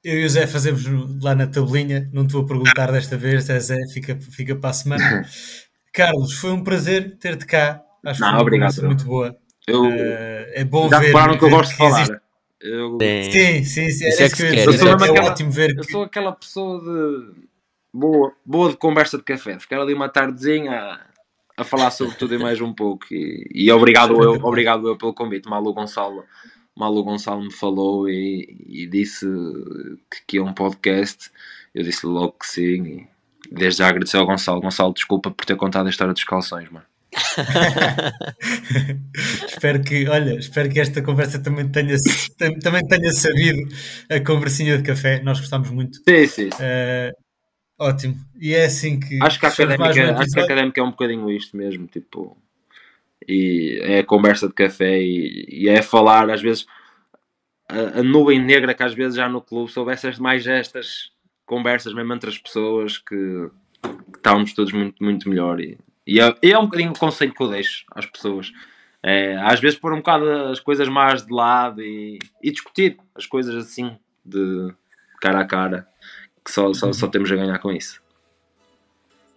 Eu e o Zé fazemos lá na tabelinha, não te vou perguntar desta vez, Zé, Zé fica, fica para a semana. Carlos, foi um prazer ter-te cá. Acho não, que foi uma obrigado, muito boa. Eu, uh, é bom já ver. Já que eu gosto de falar. Existe... Eu... Sim, sim, sim. Isso é, que, que eu, sou é aquela, ótimo ver. Eu sou aquela pessoa de boa, boa de conversa de café, ficar ali uma tardezinha a falar sobre tudo e mais um pouco. E, e obrigado, eu, obrigado eu pelo convite. Malu Gonçalo, Malu Gonçalo me falou e, e disse que, que é um podcast. Eu disse logo que sim. E desde já agradecer ao Gonçalo. Gonçalo, desculpa por ter contado a história dos calções, mano. espero que, olha, espero que esta conversa também tenha, também tenha sabido a conversinha de café. Nós gostamos muito. Sim, sim. Uh, Ótimo. E é assim que. Acho que a académica, acho que a académica é um bocadinho isto mesmo, tipo. E é a conversa de café e, e é falar, às vezes, a, a, nuvem negra que às vezes já no clube soubesse mais estas conversas mesmo entre as pessoas que, que estávamos todos muito, muito melhor. E, e, é, é um bocadinho o conselho que eu deixo às pessoas. É, às vezes pôr um bocado as coisas mais de lado e, e discutir as coisas assim de cara a cara que só, só, só temos a ganhar com isso.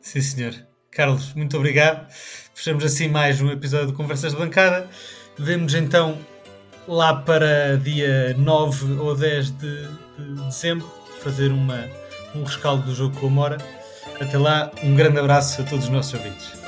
Sim, senhor. Carlos, muito obrigado. Fechamos assim mais um episódio de Conversas de Bancada. Vemos então lá para dia 9 ou 10 de, de dezembro fazer uma, um rescaldo do jogo com a Mora. Até lá, um grande abraço a todos os nossos ouvintes.